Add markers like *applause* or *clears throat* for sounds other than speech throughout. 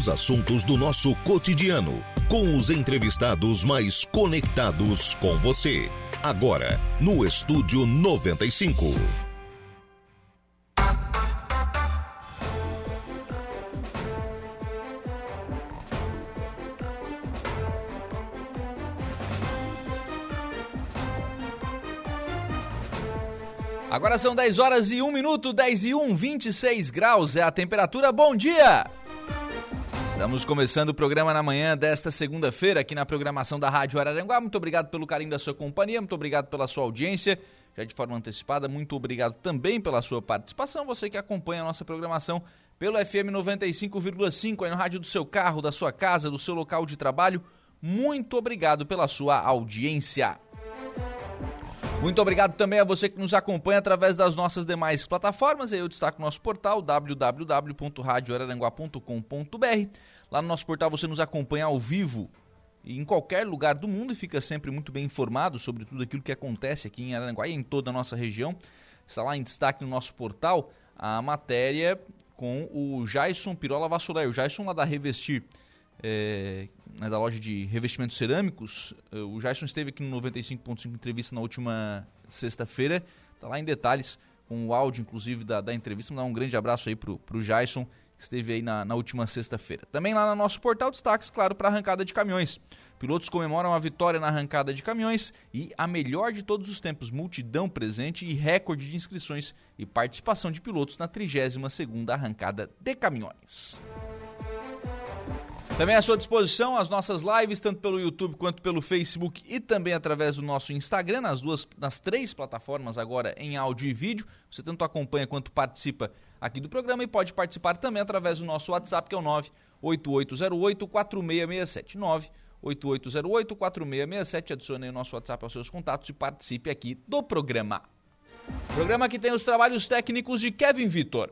os assuntos do nosso cotidiano, com os entrevistados mais conectados com você. Agora, no Estúdio 95. Agora são 10 horas e 1 minuto, 10 e 1, 26 graus é a temperatura. Bom dia! Estamos começando o programa na manhã desta segunda-feira aqui na programação da Rádio Araranguá. Muito obrigado pelo carinho da sua companhia, muito obrigado pela sua audiência. Já de forma antecipada, muito obrigado também pela sua participação. Você que acompanha a nossa programação pelo FM 95,5 aí no rádio do seu carro, da sua casa, do seu local de trabalho. Muito obrigado pela sua audiência. Muito obrigado também a você que nos acompanha através das nossas demais plataformas. Eu destaco nosso portal www.radioararanguá.com.br. Lá no nosso portal você nos acompanha ao vivo em qualquer lugar do mundo e fica sempre muito bem informado sobre tudo aquilo que acontece aqui em Araranguá e em toda a nossa região. Está lá em destaque no nosso portal a matéria com o Jason Pirola Vassoler. O Jason lá da Revestir é, da loja de revestimentos cerâmicos. Eh, o Jason esteve aqui no 95.5 entrevista na última sexta-feira. Está lá em detalhes com o áudio, inclusive, da, da entrevista. Vou dar um grande abraço aí pro, pro Jason, esteve aí na, na última sexta-feira. Também lá no nosso portal, destaques, claro, para a arrancada de caminhões. Pilotos comemoram a vitória na arrancada de caminhões e a melhor de todos os tempos, multidão presente e recorde de inscrições e participação de pilotos na 32ª arrancada de caminhões. Também à sua disposição as nossas lives, tanto pelo YouTube quanto pelo Facebook e também através do nosso Instagram, nas duas, nas três plataformas agora em áudio e vídeo. Você tanto acompanha quanto participa aqui do programa e pode participar também através do nosso WhatsApp, que é o 98808-4667. 98808-4667. Adicione o nosso WhatsApp aos seus contatos e participe aqui do programa. Programa que tem os trabalhos técnicos de Kevin Vitor.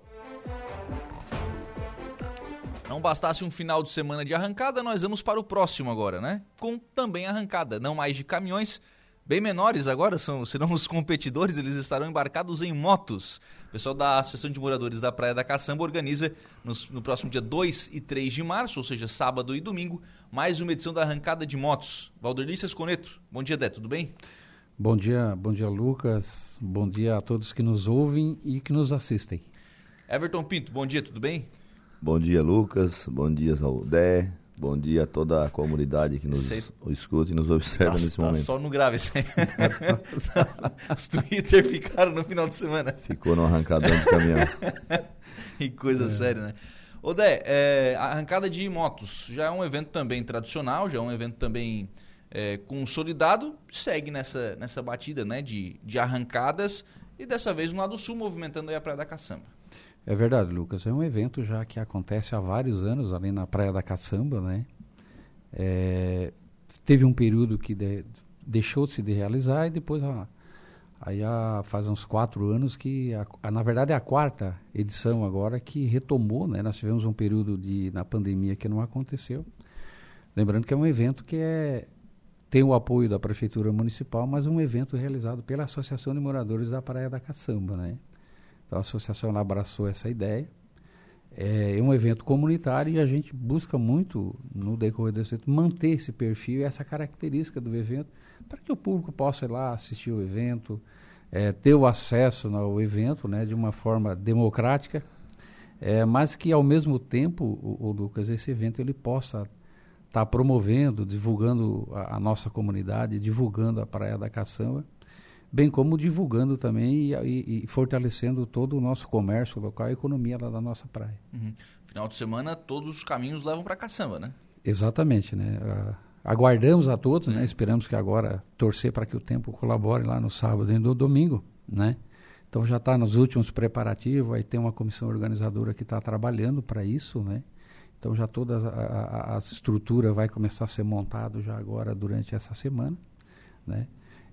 Não bastasse um final de semana de arrancada, nós vamos para o próximo agora, né? Com também arrancada, não mais de caminhões, bem menores agora, são, serão os competidores, eles estarão embarcados em motos. O pessoal da Associação de Moradores da Praia da Caçamba organiza nos, no próximo dia 2 e 3 de março, ou seja, sábado e domingo, mais uma edição da arrancada de motos. Valderlice Coneto, bom dia, Dé, tudo bem? Bom dia, bom dia, Lucas. Bom dia a todos que nos ouvem e que nos assistem. Everton Pinto, bom dia, tudo bem? Bom dia, Lucas. Bom dia ao Dé. Bom dia a toda a comunidade que nos Sei. escuta e nos observa tá, nesse tá momento. Só no grave isso aí. *laughs* Os Twitter ficaram no final de semana. Ficou no arrancadão de caminhão. *laughs* que coisa é. séria, né? Ô Dé, é, a arrancada de motos já é um evento também tradicional, já é um evento também é, consolidado, segue nessa, nessa batida né, de, de arrancadas e dessa vez no lado sul movimentando aí a Praia da Caçamba. É verdade, Lucas. É um evento já que acontece há vários anos ali na Praia da Caçamba, né? É, teve um período que de, deixou-se de realizar e depois, ó, aí há, faz uns quatro anos que, a, a, na verdade é a quarta edição agora que retomou, né? Nós tivemos um período de, na pandemia que não aconteceu. Lembrando que é um evento que é, tem o apoio da Prefeitura Municipal, mas um evento realizado pela Associação de Moradores da Praia da Caçamba, né? Então a associação abraçou essa ideia. É um evento comunitário e a gente busca muito, no decorrer desse evento, manter esse perfil e essa característica do evento, para que o público possa ir lá assistir o evento, é, ter o acesso ao evento né, de uma forma democrática, é, mas que ao mesmo tempo, o, o Lucas, esse evento ele possa estar tá promovendo, divulgando a, a, nossa comunidade, divulgando a Praia da Caçamba bem como divulgando também e, e, e, fortalecendo todo o nosso comércio local, a economia lá da nossa praia. Uhum. Final de semana, todos os caminhos levam para caçamba, né? Exatamente, né? Aguardamos a todos, né? Esperamos que agora torcer para que o tempo colabore lá no sábado e no domingo, né? Então já está nos últimos preparativos, aí tem uma comissão organizadora que está trabalhando para isso, né? Então já toda a, a, a estrutura vai começar a ser montada já agora durante essa semana, né?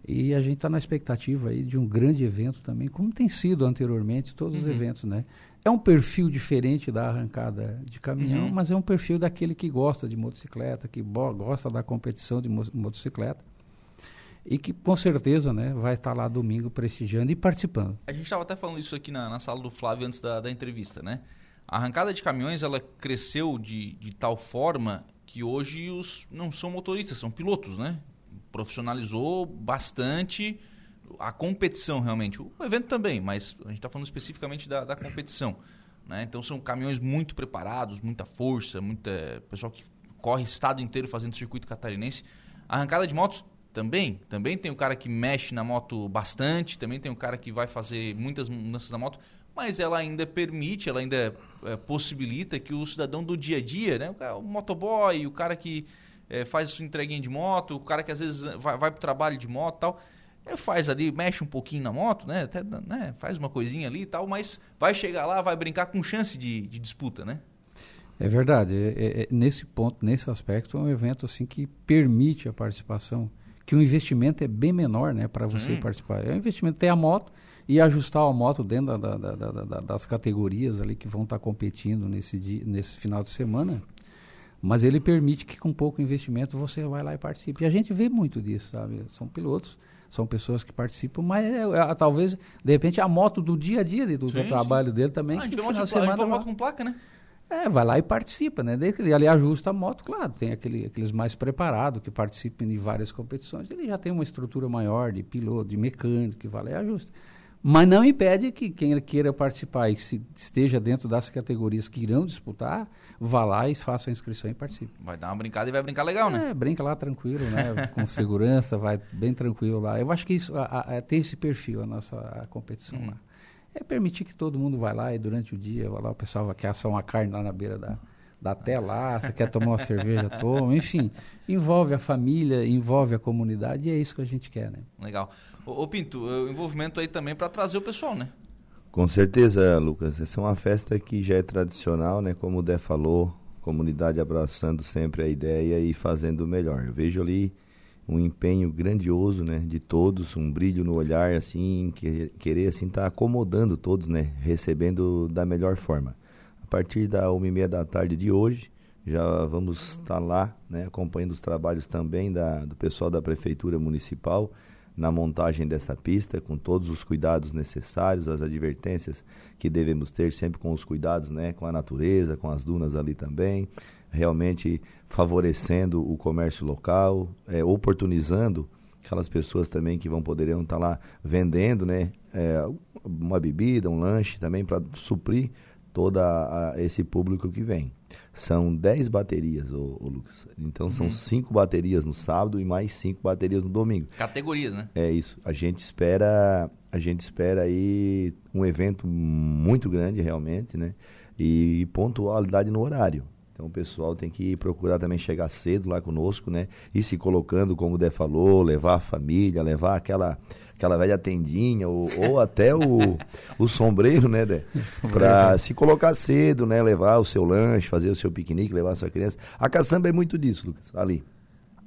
E a gente está na expectativa aí de um grande evento também, como tem sido anteriormente todos uhum. os eventos, né? É um perfil diferente da arrancada de caminhão, uhum. mas é um perfil daquele que gosta de motocicleta, que gosta da competição de motocicleta e que com certeza né, vai estar lá domingo prestigiando e participando. A gente estava até falando isso aqui na, na sala do Flávio antes da, da entrevista, né? A arrancada de caminhões ela cresceu de, de tal forma que hoje os não são motoristas, são pilotos, né? Profissionalizou bastante a competição realmente. O evento também, mas a gente está falando especificamente da, da competição. Né? Então são caminhões muito preparados, muita força, muita pessoal que corre estado inteiro fazendo circuito catarinense. Arrancada de motos também, também tem o cara que mexe na moto bastante, também tem o cara que vai fazer muitas mudanças na moto, mas ela ainda permite, ela ainda é, possibilita que o cidadão do dia a dia, né, o, motoboy, o cara que é, faz sua entreguinha de moto, o cara que às vezes vai, vai para o trabalho de moto e tal, ele faz ali, mexe um pouquinho na moto, né, até, né, faz uma coisinha ali e tal, mas vai chegar lá, vai brincar com chance de, de disputa, né? É verdade. É, é, é, nesse ponto, nesse aspecto, é um evento assim que permite a participação que o investimento é bem menor né, para você Sim. participar. É um investimento, ter a moto e ajustar a moto dentro da, da, da, das categorias ali que vão estar tá competindo nesse, dia, nesse final de semana. Mas ele permite que com pouco investimento você vai lá e participe. E a gente vê muito disso, sabe? São pilotos, são pessoas que participam, mas é, é, talvez, de repente, a moto do dia a dia do, sim, do trabalho sim. dele também. Ah, a gente vê uma moto com placa, né? É, vai lá e participa, né? Ele ali ajusta a moto, claro, tem aquele, aqueles mais preparados que participam de várias competições, ele já tem uma estrutura maior de piloto, de mecânico, que vai lá e ajusta. Mas não impede que quem queira participar e se esteja dentro das categorias que irão disputar, vá lá e faça a inscrição e participe. Vai dar uma brincada e vai brincar legal, né? É, brinca lá tranquilo, né? Com segurança, vai bem tranquilo lá. Eu acho que isso a, a, tem esse perfil a nossa a competição uhum. lá é permitir que todo mundo vá lá e durante o dia, vai lá, o pessoal vai querer assar uma carne lá na beira da, da tela, você quer tomar uma cerveja, toma, enfim, envolve a família, envolve a comunidade e é isso que a gente quer, né? Legal. Ô, ô Pinto, o envolvimento aí também para trazer o pessoal, né? Com certeza, Lucas. Essa é uma festa que já é tradicional, né? Como o Dé falou, comunidade abraçando sempre a ideia e fazendo o melhor. Eu vejo ali um empenho grandioso, né, de todos, um brilho no olhar, assim, que, querer assim estar tá acomodando todos, né, recebendo da melhor forma. A partir da uma e meia da tarde de hoje, já vamos estar tá lá, né, acompanhando os trabalhos também da, do pessoal da prefeitura municipal na montagem dessa pista, com todos os cuidados necessários, as advertências que devemos ter sempre com os cuidados, né, com a natureza, com as dunas ali também, realmente favorecendo o comércio local, é, oportunizando aquelas pessoas também que vão poderiam estar lá vendendo, né, é, uma bebida, um lanche também para suprir todo esse público que vem. São 10 baterias, ô, ô, Lucas. Então são 5 uhum. baterias no sábado e mais 5 baterias no domingo. Categorias, né? É isso. A gente espera, a gente espera aí um evento muito grande realmente, né? E pontualidade no horário. Então o pessoal tem que procurar também chegar cedo lá conosco, né? E se colocando, como o Dé falou, levar a família, levar aquela, aquela velha tendinha, ou, ou até o, *laughs* o sombreiro, né, Dé? Para se colocar cedo, né? Levar o seu lanche, fazer o seu piquenique, levar a sua criança. A caçamba é muito disso, Lucas, ali.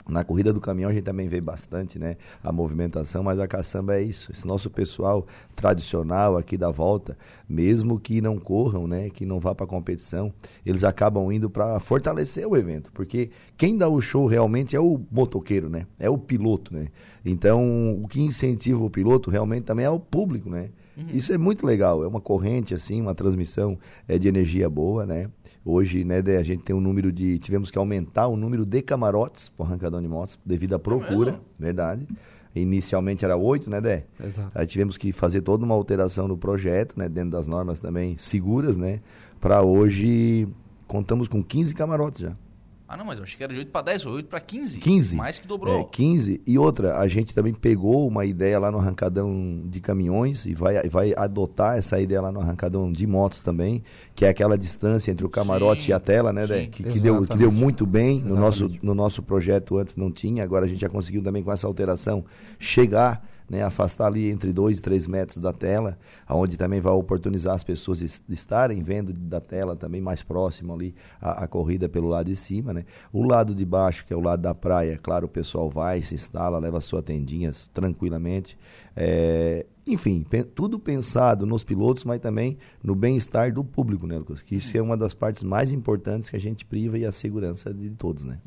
Na corrida do caminhão a gente também vê bastante, né? A movimentação, mas a caçamba é isso. Esse nosso pessoal tradicional aqui da volta, mesmo que não corram, né? Que não vá para competição, eles acabam indo para fortalecer o evento, porque quem dá o show realmente é o motoqueiro, né? É o piloto, né? Então, o que incentiva o piloto realmente também é o público, né? Uhum. Isso é muito legal, é uma corrente assim, uma transmissão é de energia boa, né? Hoje, né, a gente tem um número de. Tivemos que aumentar o número de camarotes para o arrancadão de motos, devido à procura, é verdade. Inicialmente era oito, né, Dé? Exato. Aí tivemos que fazer toda uma alteração no projeto, né, dentro das normas também seguras, né? Para hoje, contamos com 15 camarotes já. Ah, não, mas eu achei que era de 8 para 10, ou 8 para 15. 15. Mais que dobrou. É, 15. E outra, a gente também pegou uma ideia lá no arrancadão de caminhões e vai, vai adotar essa ideia lá no arrancadão de motos também, que é aquela distância entre o camarote sim, e a tela, né, sim, que, que, deu, que deu muito bem no nosso, no nosso projeto antes não tinha, agora a gente já conseguiu também com essa alteração chegar né, afastar ali entre 2 e 3 metros da tela, aonde também vai oportunizar as pessoas de, estarem vendo da tela também mais próximo ali a, a, corrida pelo lado de cima, né? O lado de baixo, que é o lado da praia, claro, o pessoal vai, se instala, leva sua tendinha tranquilamente. É, enfim, tudo pensado nos pilotos, mas também no bem-estar do público, né, Lucas? Que isso é uma das partes mais importantes que a gente priva e a segurança de todos, né?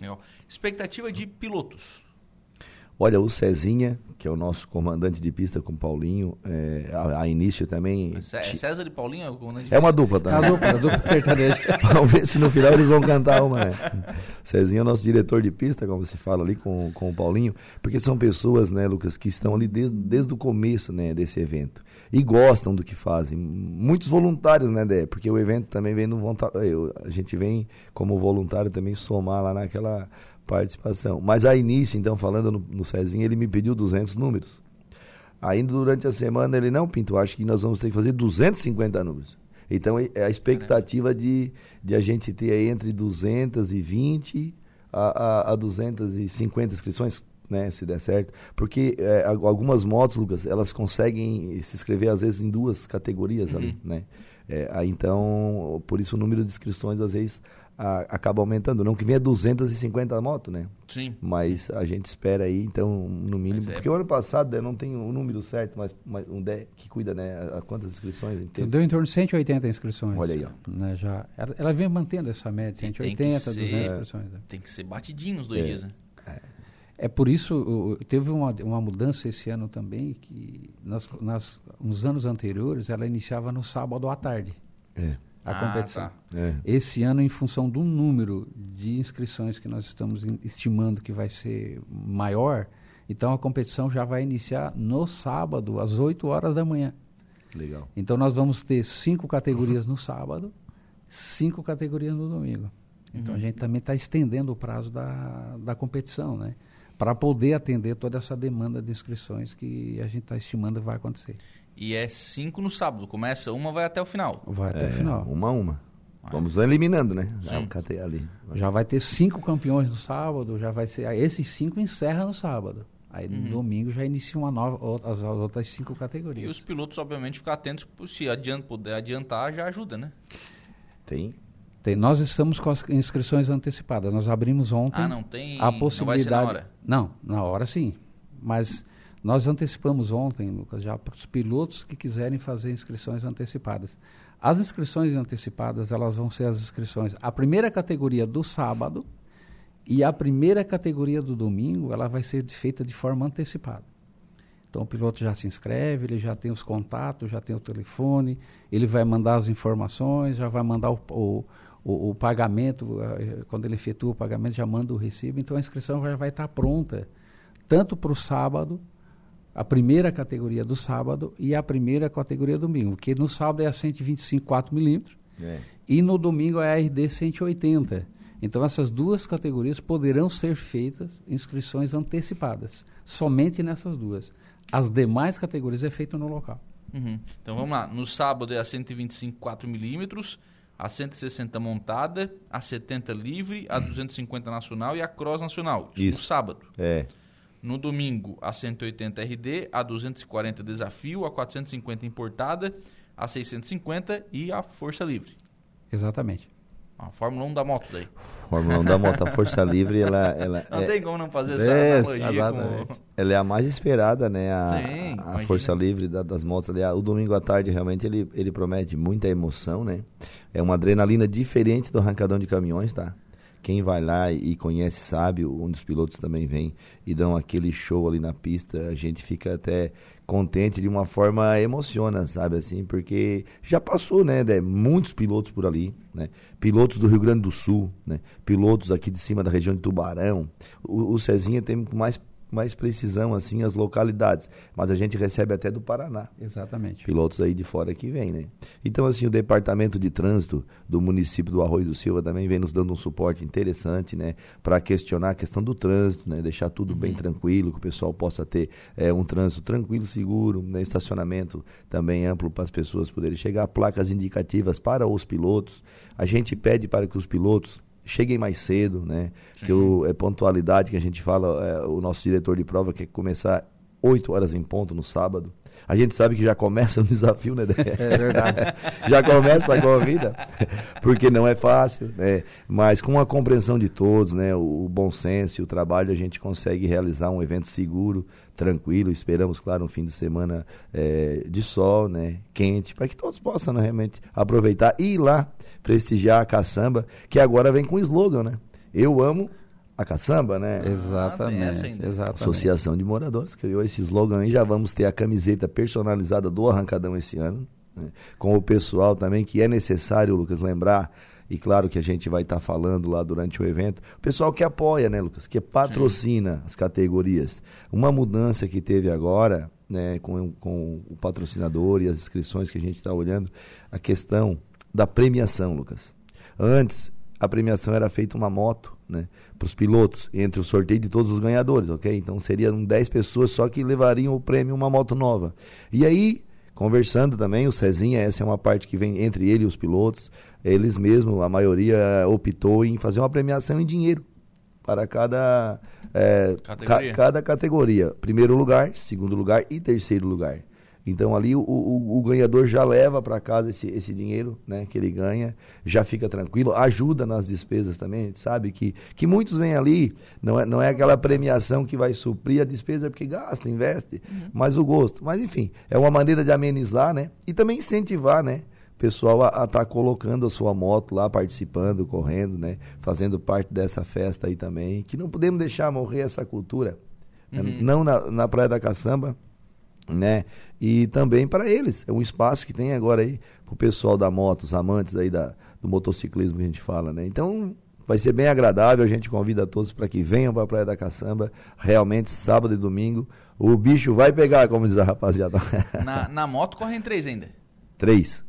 Expectativa de pilotos. Olha, o Cezinha, que é o nosso comandante de pista com o Paulinho, é, a, a, início também. É César e Paulinho é o comandante É uma dupla também. É uma dupla, dupla sertaneja. *laughs* Vamos ver se no final eles vão cantar uma, né? Cezinha é o nosso diretor de pista, como se fala ali com, com o Paulinho, porque são pessoas, né, Lucas, que estão ali desde, desde o começo, né, desse evento. E gostam do que fazem. Muitos voluntários, né, Dé? Porque o evento também vem no voluntário. A gente vem como voluntário também somar lá naquela participação. Mas a início, então, falando no, no Cezinha, ele me pediu 200 números. Ainda durante a semana ele, não, Pinto, acho que nós vamos ter que fazer 250 números. Então, é a expectativa de, de a gente ter aí entre 220 a, a, a 250 inscrições, né, se der certo. Porque é, algumas motos, Lucas, elas conseguem se inscrever às vezes em duas categorias uhum. ali, né? É, então, por isso o número de inscrições às vezes a, acaba aumentando. Não que venha 250 motos, né? Sim. Mas a gente espera aí, então, no mínimo. É... Porque o ano passado, eu não tenho o número certo, mas, mas um DE que cuida, né? A, quantas inscrições? Deu em torno de 180 inscrições. Olha aí, ó. Né, já, ela, ela vem mantendo essa média, 180, ser, 200 inscrições. Né? Tem que ser batidinho nos dois é. dias, né? É. É por isso, teve uma, uma mudança esse ano também, que nas, nas, nos anos anteriores ela iniciava no sábado à tarde. É a ah, competição. Tá. É. Esse ano, em função do número de inscrições que nós estamos estimando que vai ser maior, então a competição já vai iniciar no sábado, às 8 horas da manhã. Legal. Então nós vamos ter cinco categorias no sábado, cinco categorias no domingo. Então uhum. a gente também está estendendo o prazo da, da competição, né? Para poder atender toda essa demanda de inscrições que a gente está estimando vai acontecer. E é cinco no sábado. Começa uma, vai até o final. Vai até é, o final. Uma a uma. Vamos eliminando, né? Já catei ali. Já vai ter cinco campeões no sábado, já vai ser. Esses cinco encerra no sábado. Aí no uhum. domingo já inicia uma nova, as, as, outras cinco categorias. E os pilotos, obviamente, ficar atentos, se adianta, puder adiantar, já ajuda, né? Tem. Tem. Nós estamos com as inscrições antecipadas. Nós abrimos ontem ah, não tem, a possibilidade. Não, vai ser na hora. não, na hora sim. Mas nós antecipamos ontem, Lucas, já para os pilotos que quiserem fazer inscrições antecipadas. As inscrições antecipadas, elas vão ser as inscrições, a primeira categoria do sábado e a primeira categoria do domingo, ela vai ser feita de forma antecipada. Então o piloto já se inscreve, ele já tem os contatos, já tem o telefone, ele vai mandar as informações, já vai mandar o, o, o, o pagamento, eh, quando ele efetua o pagamento, já manda o recibo. Então a inscrição já vai estar pronta, tanto para o sábado a primeira categoria do sábado e a primeira categoria do domingo, porque no sábado é a 125 4 milímetros é. e no domingo é a RD 180. Então essas duas categorias poderão ser feitas inscrições antecipadas, somente nessas duas. As demais categorias é feito no local. Uhum. Então vamos lá, no sábado é a 125 4 milímetros, a 160 montada, a 70 livre, a 250 nacional e a cross nacional. Isso, Isso. no sábado. É. No domingo, a 180 RD, a 240 desafio, a 450 importada, a 650 e a força livre. Exatamente. A Fórmula 1 da moto daí. Fórmula 1 da moto, a força livre, ela... ela *laughs* não é, tem como não fazer essa é, analogia com... Ela é a mais esperada, né? A, Sim, a força livre da, das motos. Ali, o domingo à tarde, realmente, ele, ele promete muita emoção, né? É uma adrenalina diferente do arrancadão de caminhões, tá? Quem vai lá e conhece sabe, um dos pilotos também vem e dão aquele show ali na pista, a gente fica até contente de uma forma emociona, sabe assim, porque já passou, né, muitos pilotos por ali, né? Pilotos do Rio Grande do Sul, né? Pilotos aqui de cima da região de Tubarão. O, o Cezinha tem mais mais precisão assim as localidades, mas a gente recebe até do Paraná. Exatamente. Pilotos aí de fora que vêm, né? Então assim, o departamento de trânsito do município do Arroio do Silva também vem nos dando um suporte interessante, né, para questionar a questão do trânsito, né, deixar tudo uhum. bem tranquilo, que o pessoal possa ter é, um trânsito tranquilo, seguro, né, estacionamento também amplo para as pessoas poderem chegar, placas indicativas para os pilotos. A gente pede para que os pilotos cheguem mais cedo, né? Sim. Que o, é pontualidade que a gente fala, é, o nosso diretor de prova quer começar 8 horas em ponto no sábado. A gente sabe que já começa um *laughs* desafio, né? É verdade. *laughs* já começa a corrida, porque não é fácil, né? Mas com a compreensão de todos, né? O, o bom senso e o trabalho, a gente consegue realizar um evento seguro, tranquilo. Esperamos, claro, um fim de semana é, de sol, né? Quente, para que todos possam né, realmente aproveitar e ir lá prestigiar a caçamba, que agora vem com o slogan, né? Eu amo a caçamba, né? Exatamente, Ah, exatamente. Associação de Moradores criou esse slogan aí. Já vamos ter a camiseta personalizada do Arrancadão esse ano. né? Com o pessoal também, que é necessário, Lucas, lembrar. E claro que a gente vai estar falando lá durante o evento. O pessoal que apoia, né, Lucas? Que patrocina as categorias. Uma mudança que teve agora, né, com, com o patrocinador e as inscrições que a gente está olhando, a questão da premiação, Lucas. Antes, a premiação era feita uma moto, né, para os pilotos, entre o sorteio de todos os ganhadores, ok? Então seriam 10 pessoas só que levariam o prêmio uma moto nova. E aí, conversando também, o Cezinha, essa é uma parte que vem entre ele e os pilotos, eles mesmos, a maioria optou em fazer uma premiação em dinheiro para cada, é, Categoria. ca- cada categoria. Primeiro lugar, segundo lugar e terceiro lugar. Então ali o, o- o ganhador já leva para casa esse, esse dinheiro né, que ele ganha, já fica tranquilo, ajuda nas despesas também. A gente sabe que, que muitos vêm ali, não é, não é aquela premiação que vai suprir a despesa porque gasta, investe, mas o gosto. Mas enfim, é uma maneira de amenizar né, e também incentivar né, o pessoal a estar colocando a sua moto lá, participando, correndo, né, fazendo parte dessa festa aí também. Que não podemos deixar morrer essa cultura. né, Não na, na Praia da Caçamba, né? E também para eles, é um espaço que tem agora aí pro pessoal da moto, os amantes aí da, do motociclismo que a gente fala, né? Então, vai ser bem agradável, a gente convida todos para que venham para a Praia da Caçamba, realmente sábado e domingo. O bicho vai pegar, como diz a rapaziada. *laughs* Na, na moto correm três ainda. três.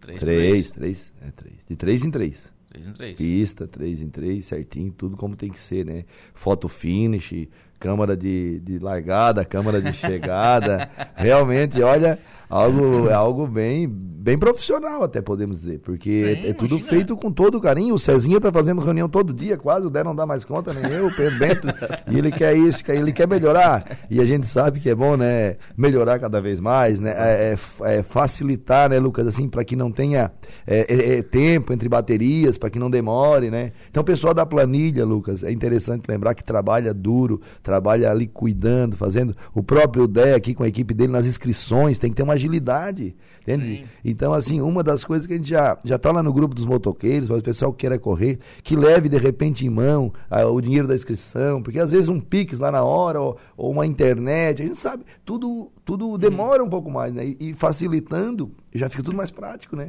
Três. Três, três, é três. De três em três. Três em três. Pista, três em três, certinho, tudo como tem que ser, né? Foto finish, câmara de, de largada, câmara de chegada. Realmente, olha, algo, é algo bem, bem profissional, até podemos dizer, porque Bem, é, tudo imagina. feito com todo carinho. O Cezinha tá fazendo reunião todo dia, quase, o Dé não dá mais conta, nem eu, o Pedro Bento. e ele quer isso, ele quer melhorar. E a gente sabe que é bom, né? Melhorar cada vez mais, né? É, é- é facilitar, né, Lucas, assim, para que não tenha é, é, é, tempo entre baterias, para que não demore, né? Então, o pessoal da planilha, Lucas, é interessante lembrar que trabalha duro, trabalha ali cuidando, fazendo. O próprio Dé aqui com a equipe dele nas inscrições, tem que ter uma agilidade, entende? Sim. Então, assim, uma das coisas que a gente já, já tá lá no grupo dos motoqueiros, mas o pessoal que queira correr, que leve de repente em mão ah, o dinheiro da inscrição, porque às vezes um Pix lá na hora, ou, ou uma internet, a gente sabe, tudo, tudo demora um pouco mais, né? E, e facilitando, já fica tudo mais prático, né?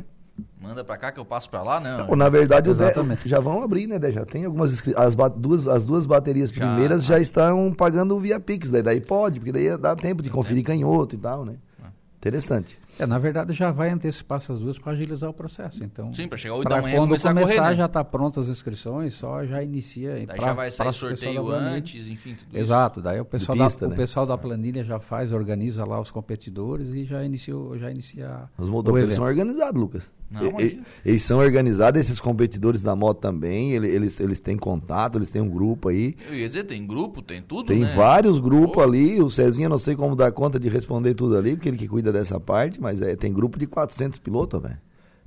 Manda pra cá que eu passo pra lá, não. Ou, na verdade, Exatamente. já vão abrir, né? Já tem algumas as, duas, as duas baterias Já. primeiras já estão pagando via Pix, daí, daí pode, porque daí dá tempo de conferir canhoto e tal, né? Interessante. É, na verdade, já vai antecipar essas duas para agilizar o processo. Então, Sim, pra chegar oito pra da manhã e quando começar, começar, a correr, né? já está prontas as inscrições, só já inicia. Daí pra- já vai sair sorteio antes, enfim, tudo isso. Exato, daí o pessoal, pista, da, né? o pessoal da planilha já faz, organiza lá os competidores e já iniciou, já inicia Os o evento. são organizados, Lucas. Não, E- eles são organizados, esses competidores da moto também, ele- eles, eles têm contato, eles têm um grupo aí. Eu ia dizer, tem grupo, tem tudo, Tem né? vários grupos Pô. ali, o Cezinha não sei como dar conta de responder tudo ali, porque ele que cuida dessa parte, mas é, tem grupo de 400 pilotos, velho.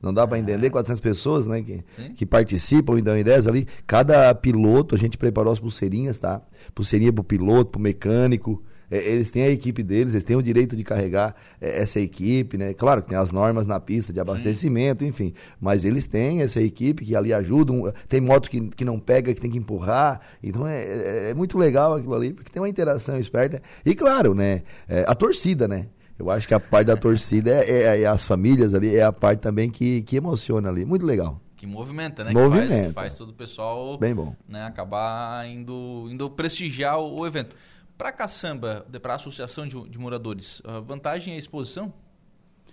Não dá pra entender 400 pessoas, né, que. Sim. que participam e dão ideias ali. Cada piloto, a gente preparou as pulseirinhas, tá? Pulseirinha pro piloto, pro mecânico. É, eles têm a equipe deles, eles têm o direito de carregar é, essa equipe, né? Claro que tem as normas na pista de abastecimento, enfim. Mas eles têm essa equipe que ali ajudam. Tem moto que, que não pega, que tem que empurrar. Então é, é- é muito legal aquilo ali, porque tem uma interação esperta. E claro, né? é, a torcida, né? Eu acho que a parte da torcida é, é- é as famílias ali, é a parte também que, que emociona ali. Muito legal. Que movimenta, né? Que faz, Movimenta. que faz todo o pessoal Bem bom. né, acabar indo, indo prestigiar o, o evento. Para caçamba, para a associação de, de moradores, a vantagem é a exposição?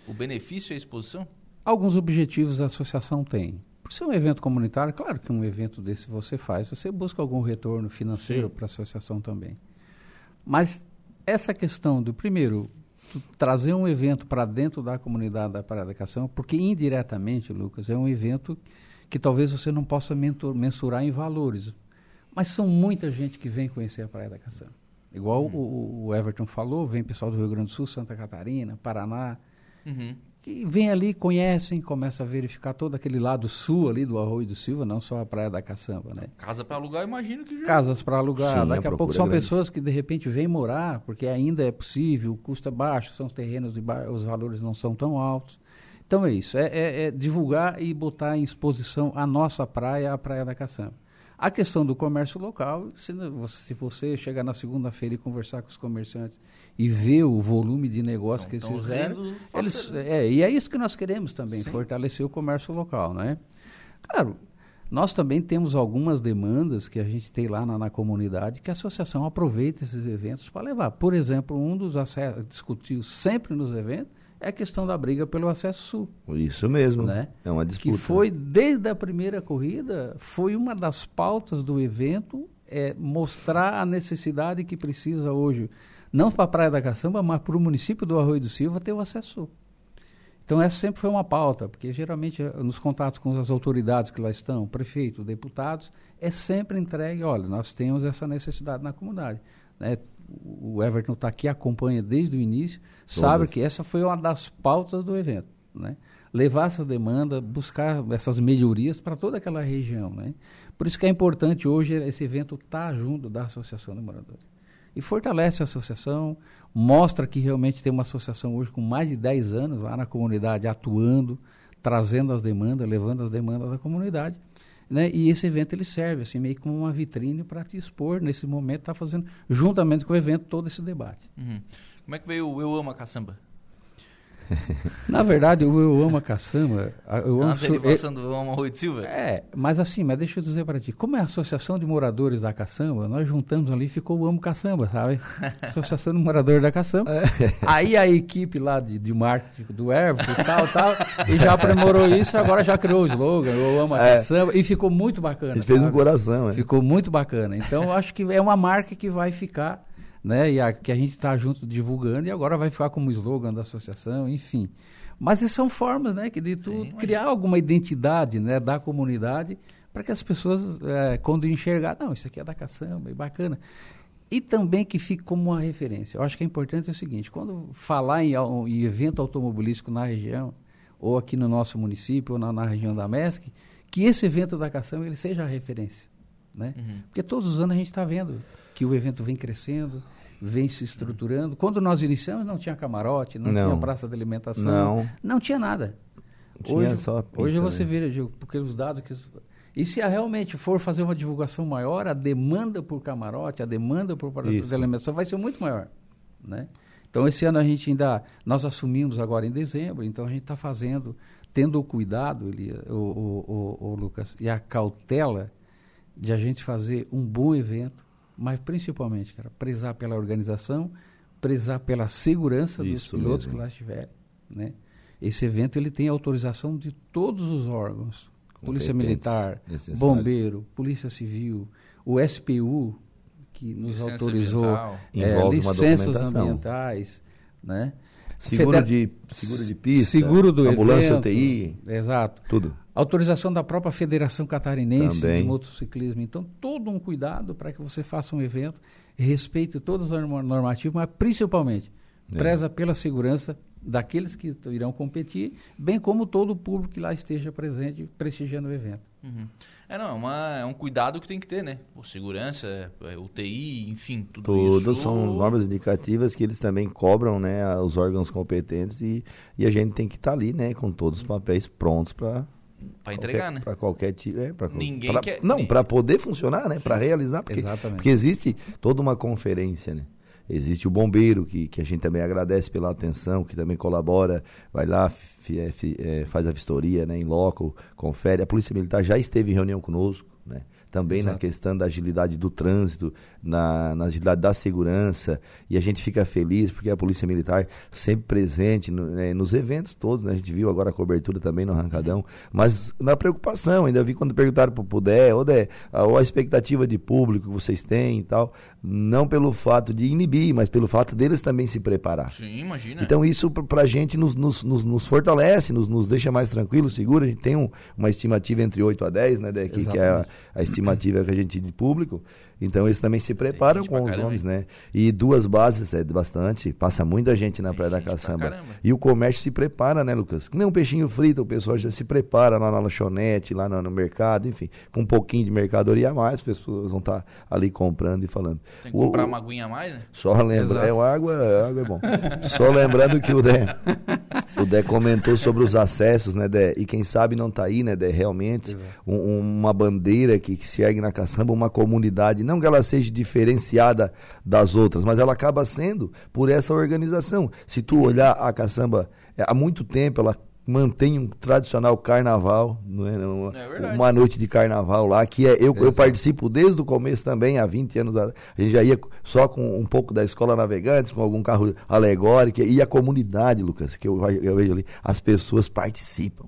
O benefício é a exposição? Alguns objetivos a associação tem. Por ser um evento comunitário, claro que um evento desse você faz, você busca algum retorno financeiro para a associação também. Mas essa questão do, primeiro, trazer um evento para dentro da comunidade da Praia da Caçamba, porque indiretamente, Lucas, é um evento que talvez você não possa mentor- mensurar em valores. Mas são muita gente que vem conhecer a Praia da Caçamba. Igual o, o Everton falou, vem pessoal do Rio Grande do Sul, Santa Catarina, Paraná, Uhum. Que vem ali, conhecem, começa a verificar todo aquele lado sul ali do Arroio do Silva, não só a Praia da Caçamba, né? Casa para alugar, imagino que já. Casas para alugar, Sim, a daqui a pouco são grande. pessoas que de repente vêm morar, porque ainda é possível, o custo é baixo, são os terrenos de ba... os valores não são tão altos. Então é isso, é, é- é divulgar e botar em exposição a nossa praia, a Praia da Caçamba. A questão do comércio local, se, se você chegar na segunda-feira e conversar com os comerciantes e ver o volume de negócio que eles fizeram, eles, é, e é isso que nós queremos também, Sim. fortalecer o comércio local, né? Claro, nós também temos algumas demandas que a gente tem lá na, na comunidade que a associação aproveita esses eventos para levar. Por exemplo, um dos acessos discutidos sempre nos eventos é a questão da briga pelo acesso sul. Isso mesmo. Né? É uma disputa. Que foi, desde a primeira corrida, foi uma das pautas do evento é, mostrar a necessidade que precisa hoje, não para a Praia da Caçamba, mas para o município do Arroio do Silva ter o acesso sul. Então, essa sempre foi uma pauta, porque geralmente eh, nos contatos com as autoridades que lá estão, prefeito, deputados, é sempre entregue: olha, nós temos essa necessidade na comunidade. Né? O Everton está aqui, acompanha desde o início, Todas. sabe que essa foi uma das pautas do evento. Né? Levar essa demanda, buscar essas melhorias para toda aquela região. Né? Por isso que é importante hoje esse evento estar tá junto da Associação de Moradores e fortalece a associação, mostra que realmente tem uma associação hoje com mais de 10 anos lá na comunidade, atuando, trazendo as demandas, levando as demandas da comunidade. Né? E esse evento ele serve assim meio como uma vitrine para te expor nesse momento, está fazendo juntamente com o evento todo esse debate. Uhum. Como é que veio o Eu Amo a Caçamba? *laughs* Na verdade, eu, eu amo a caçamba. Eu amo, ele passando eu amo Rui de Silva? É, mas assim, mas deixa eu dizer para ti, como é a Associação de Moradores da Caçamba, nós juntamos ali e ficou o Amo Caçamba, sabe? *laughs* Associação de Moradores da Caçamba. É. Aí a equipe lá de, de marketing do Ervo e tal, tal, e já aprimorou isso, agora já criou o slogan, eu amo a é. caçamba, e ficou muito bacana. Ele fez um coração, é. Ficou muito bacana. Então, eu acho que é uma marca que vai ficar né? E a, que a gente está junto divulgando e agora vai ficar como slogan da associação, enfim. Mas são formas, né, que de tu Sim, criar alguma identidade, né, da comunidade para que as pessoas, é, quando enxergar, não, isso aqui é da caçamba, é bacana. E também que fique como uma referência. Eu acho que é importante é o seguinte, quando falar em, em evento automobilístico na região, ou aqui no nosso município, ou na, na região da MESC, que esse evento da caçamba ele seja a referência. Né? Uhum. Porque todos os anos a gente está vendo que o evento vem crescendo, vem se estruturando. Quando nós iniciamos, não tinha camarote, não, não. tinha praça de alimentação, não, não tinha nada. Tinha hoje, só hoje você né? vira, porque os dados que. E se realmente for fazer uma divulgação maior, a demanda por camarote, a demanda por praça Isso. de alimentação vai ser muito maior. Né? Então, esse ano a gente ainda. Nós assumimos agora em dezembro, então a gente está fazendo, tendo o cuidado, ele, o, o, o, o Lucas, e a cautela de a gente fazer um bom evento mas principalmente, cara, prezar pela organização, prezar pela segurança Isso dos pilotos mesmo. que lá estiverem, né? Esse evento ele tem autorização de todos os órgãos, Polícia Militar, Bombeiro, Polícia Civil, o SPU que nos Licença autorizou é, licenças ambientais, né? Seguro, Feder... de, seguro de pista, seguro do ambulância evento, UTI. Exato. Tudo. Autorização da própria Federação Catarinense Também. de Motociclismo. Então, todo um cuidado para que você faça um evento, respeite todas as normativas, mas principalmente é. preza pela segurança daqueles que irão competir, bem como todo o público que lá esteja presente prestigiando o evento. Uhum. É, não, é, uma, é um cuidado que tem que ter, né? Por segurança, é, UTI, enfim, tudo, tudo isso. Tudo são normas indicativas que eles também cobram, né, os órgãos competentes e, e a gente tem que estar tá ali, né, com todos os papéis prontos para para entregar, qualquer, né? Para qualquer tipo, é, para ninguém pra, quer, não, para poder funcionar, né? Para realizar, porque, Exatamente. porque existe toda uma conferência, né? Existe o bombeiro, que, que a gente também agradece pela atenção, que também colabora, vai lá, fi, é, fi, é, faz a vistoria né, em loco, confere. A Polícia Militar já esteve em reunião conosco, né? Também Exato. na questão da agilidade do trânsito, na, na, agilidade da segurança, e a gente fica feliz porque a Polícia Militar sempre presente no, né, nos eventos todos, né? a gente viu agora a cobertura também no Arrancadão, mas na preocupação, ainda vi quando perguntaram para o Pudé, ou a, a expectativa de público que vocês têm e tal, não pelo fato de inibir, mas pelo fato deles também se preparar. Sim, imagina. Então isso para a gente nos, nos, nos, nos fortalece, nos, nos deixa mais tranquilos, seguros, a gente tem um, uma estimativa entre 8 a 10, né, que, que é a, a estimativa que a gente de público, Então eles também se preparam com os homens, né? E duas bases é bastante, passa muita gente na Tem Praia da Caçamba. E o comércio se prepara, né, Lucas? Comer um peixinho frito, o pessoal já se prepara lá na lanchonete, lá no, no mercado, enfim, com um pouquinho de mercadoria a mais, as pessoas vão estar tá ali comprando e falando. Tem que o, comprar uma aguinha a mais, né? Só lembra, é, água, água é bom. só lembrando que o Dé, o Dé comentou sobre os acessos, né, Dé? E quem sabe não tá aí, né, Dé? Realmente, um, uma bandeira que, que se ergue na caçamba, uma comunidade não que ela seja diferenciada das outras, mas ela acaba sendo por essa organização. Se tu olhar a caçamba, é, há muito tempo ela mantém um tradicional carnaval, não é? Uma, é uma noite de carnaval lá, que é, eu, eu participo desde o começo também, há 20 anos, a gente já ia só com um pouco da escola navegantes, com algum carro alegórico, e a comunidade, Lucas, que eu, eu vejo ali, as pessoas participam.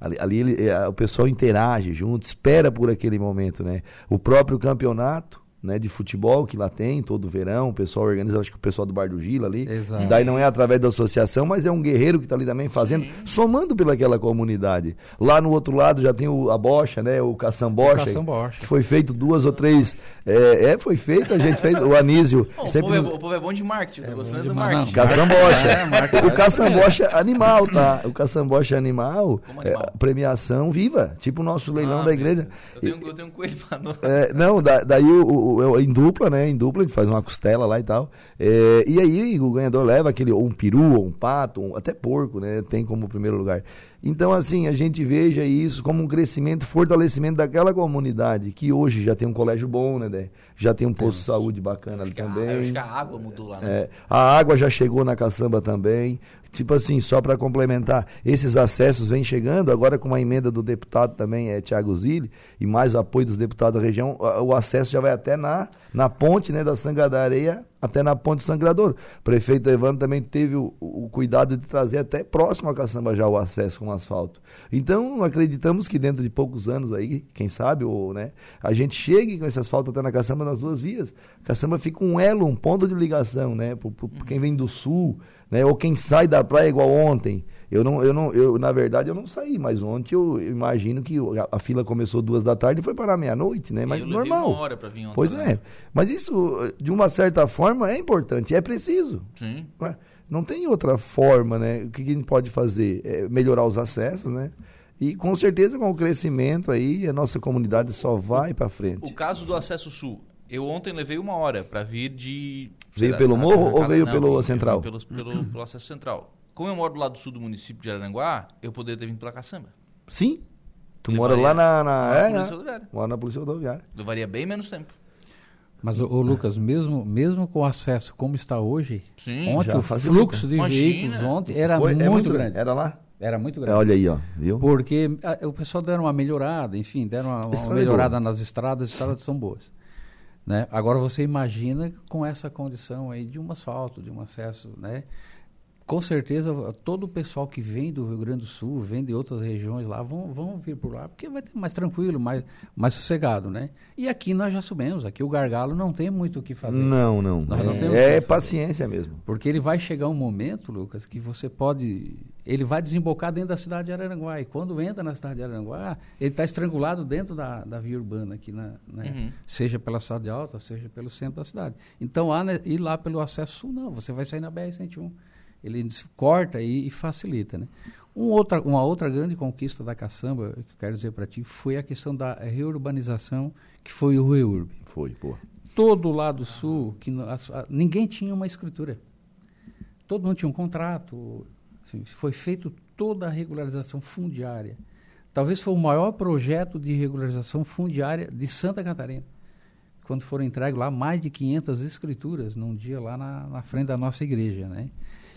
Ali, ali ele, é, o pessoal interage junto, espera por aquele momento, né? O próprio campeonato, né, de futebol que lá tem todo verão, o pessoal organiza, acho que o pessoal do Bar do Gila ali. Exato. Daí não é através da associação, mas é um guerreiro que está ali também fazendo, Sim. somando pelaquela comunidade. Lá no outro lado já tem o, a bocha, né, o caçambocha, que foi feito duas ou três. É, é foi feito, a gente fez, o Anísio. Bom, sempre... o, povo é, o, povo é, bom de marketing, é gostando do marketing. Caçambocha. É, o caçambocha animal, tá? O caçambocha animal, animal? É, premiação viva, tipo o nosso leilão ah, da igreja. Eu tenho, eu tenho um coelho pra é, Não, da, daí o em dupla, né? Em dupla, a gente faz uma costela lá e tal. É, e aí o ganhador leva aquele, ou um peru, ou um pato, um, até porco, né? Tem como primeiro lugar. Então, assim, a gente veja isso como um crescimento, fortalecimento daquela comunidade, que hoje já tem um colégio bom, né, Dé? Já tem um posto de saúde bacana ali também. A, acho que a água mudou lá, né? É, a água já chegou na caçamba também. Tipo assim, só para complementar, esses acessos vêm chegando, agora com uma emenda do deputado também, é Tiago Zilli, e mais o apoio dos deputados da região, o acesso já vai até na, na ponte né, da Sanga da Areia, até na ponte Sangrador. O prefeito Evandro também teve o, o, cuidado de trazer até próximo a Caçamba já o acesso com asfalto. Então, acreditamos que dentro de poucos anos aí, quem sabe, ou, né, a gente chegue com esse asfalto até na Caçamba nas duas vias. Caçamba fica um elo, um ponto de ligação, né, para quem vem do sul, né? Ou quem sai da praia igual ontem. Eu não, eu não, eu na verdade eu não saí, mas ontem eu imagino que a, a fila começou duas da tarde e foi para meia-noite, né? Mas eu normal. Uma hora para vir ontem, pois né? é. Mas isso, de uma certa forma, é importante, é preciso. Sim. Não tem outra forma, né? O que a gente pode fazer? É melhorar os acessos, né? E com certeza com o crescimento aí, a nossa comunidade só vai para frente. O caso do acesso sul, eu ontem levei uma hora para vir de Veio pelo morro ou veio não, pelo central? Pelo, pelo, *clears throat* pelo, acesso central. Como eu moro do lado sul do município de Araranguá, eu poderia ter vindo pela Caçamba. Sim. Tu Levaria, mora lá na, na, é, Polícia Rodoviária. Mora na Polícia Rodoviária. Levaria bem menos tempo. Mas, o Lucas, mesmo, mesmo com o acesso como está hoje, Sim, ontem o fluxo de Imagina. veículos ontem era Foi, muito, é muito grande. Era lá? Era muito grande. olha aí, ó, viu? Porque a, o pessoal deram uma melhorada, enfim, deram uma, uma melhorada nas estradas, as estradas são boas. Né? Agora você imagina com essa condição aí de um asfalto, de um acesso, né? Com certeza todo o pessoal que vem do Rio Grande do Sul, vem de outras regiões lá, vão, vão vir por lá, porque vai ter mais tranquilo, mais, mais sossegado, né? E aqui nós já subimos, aqui o gargalo não tem muito o que fazer. Não, não. Nós é, não é paciência mesmo. Porque ele vai chegar um momento, Lucas, que você pode ele vai desembocar dentro da cidade de Araranguá. E quando entra na cidade de Araranguá, ele está estrangulado dentro da, da via urbana aqui, na, né? uhum. seja pela cidade alta, seja pelo centro da cidade. Então, há, né, ir lá pelo acesso sul, não, você vai sair na BR-101. Ele corta e, e facilita. Né? Um outra, uma outra grande conquista da caçamba, que eu quero dizer para ti, foi a questão da reurbanização, que foi o REURB. Foi, pô. Todo o lado sul, que, a, ninguém tinha uma escritura. Todo mundo tinha um contrato, foi feito toda a regularização fundiária. Talvez foi o maior projeto de regularização fundiária de Santa Catarina. Quando foram entregues lá mais de 500 escrituras num dia lá na, na frente da nossa igreja, né?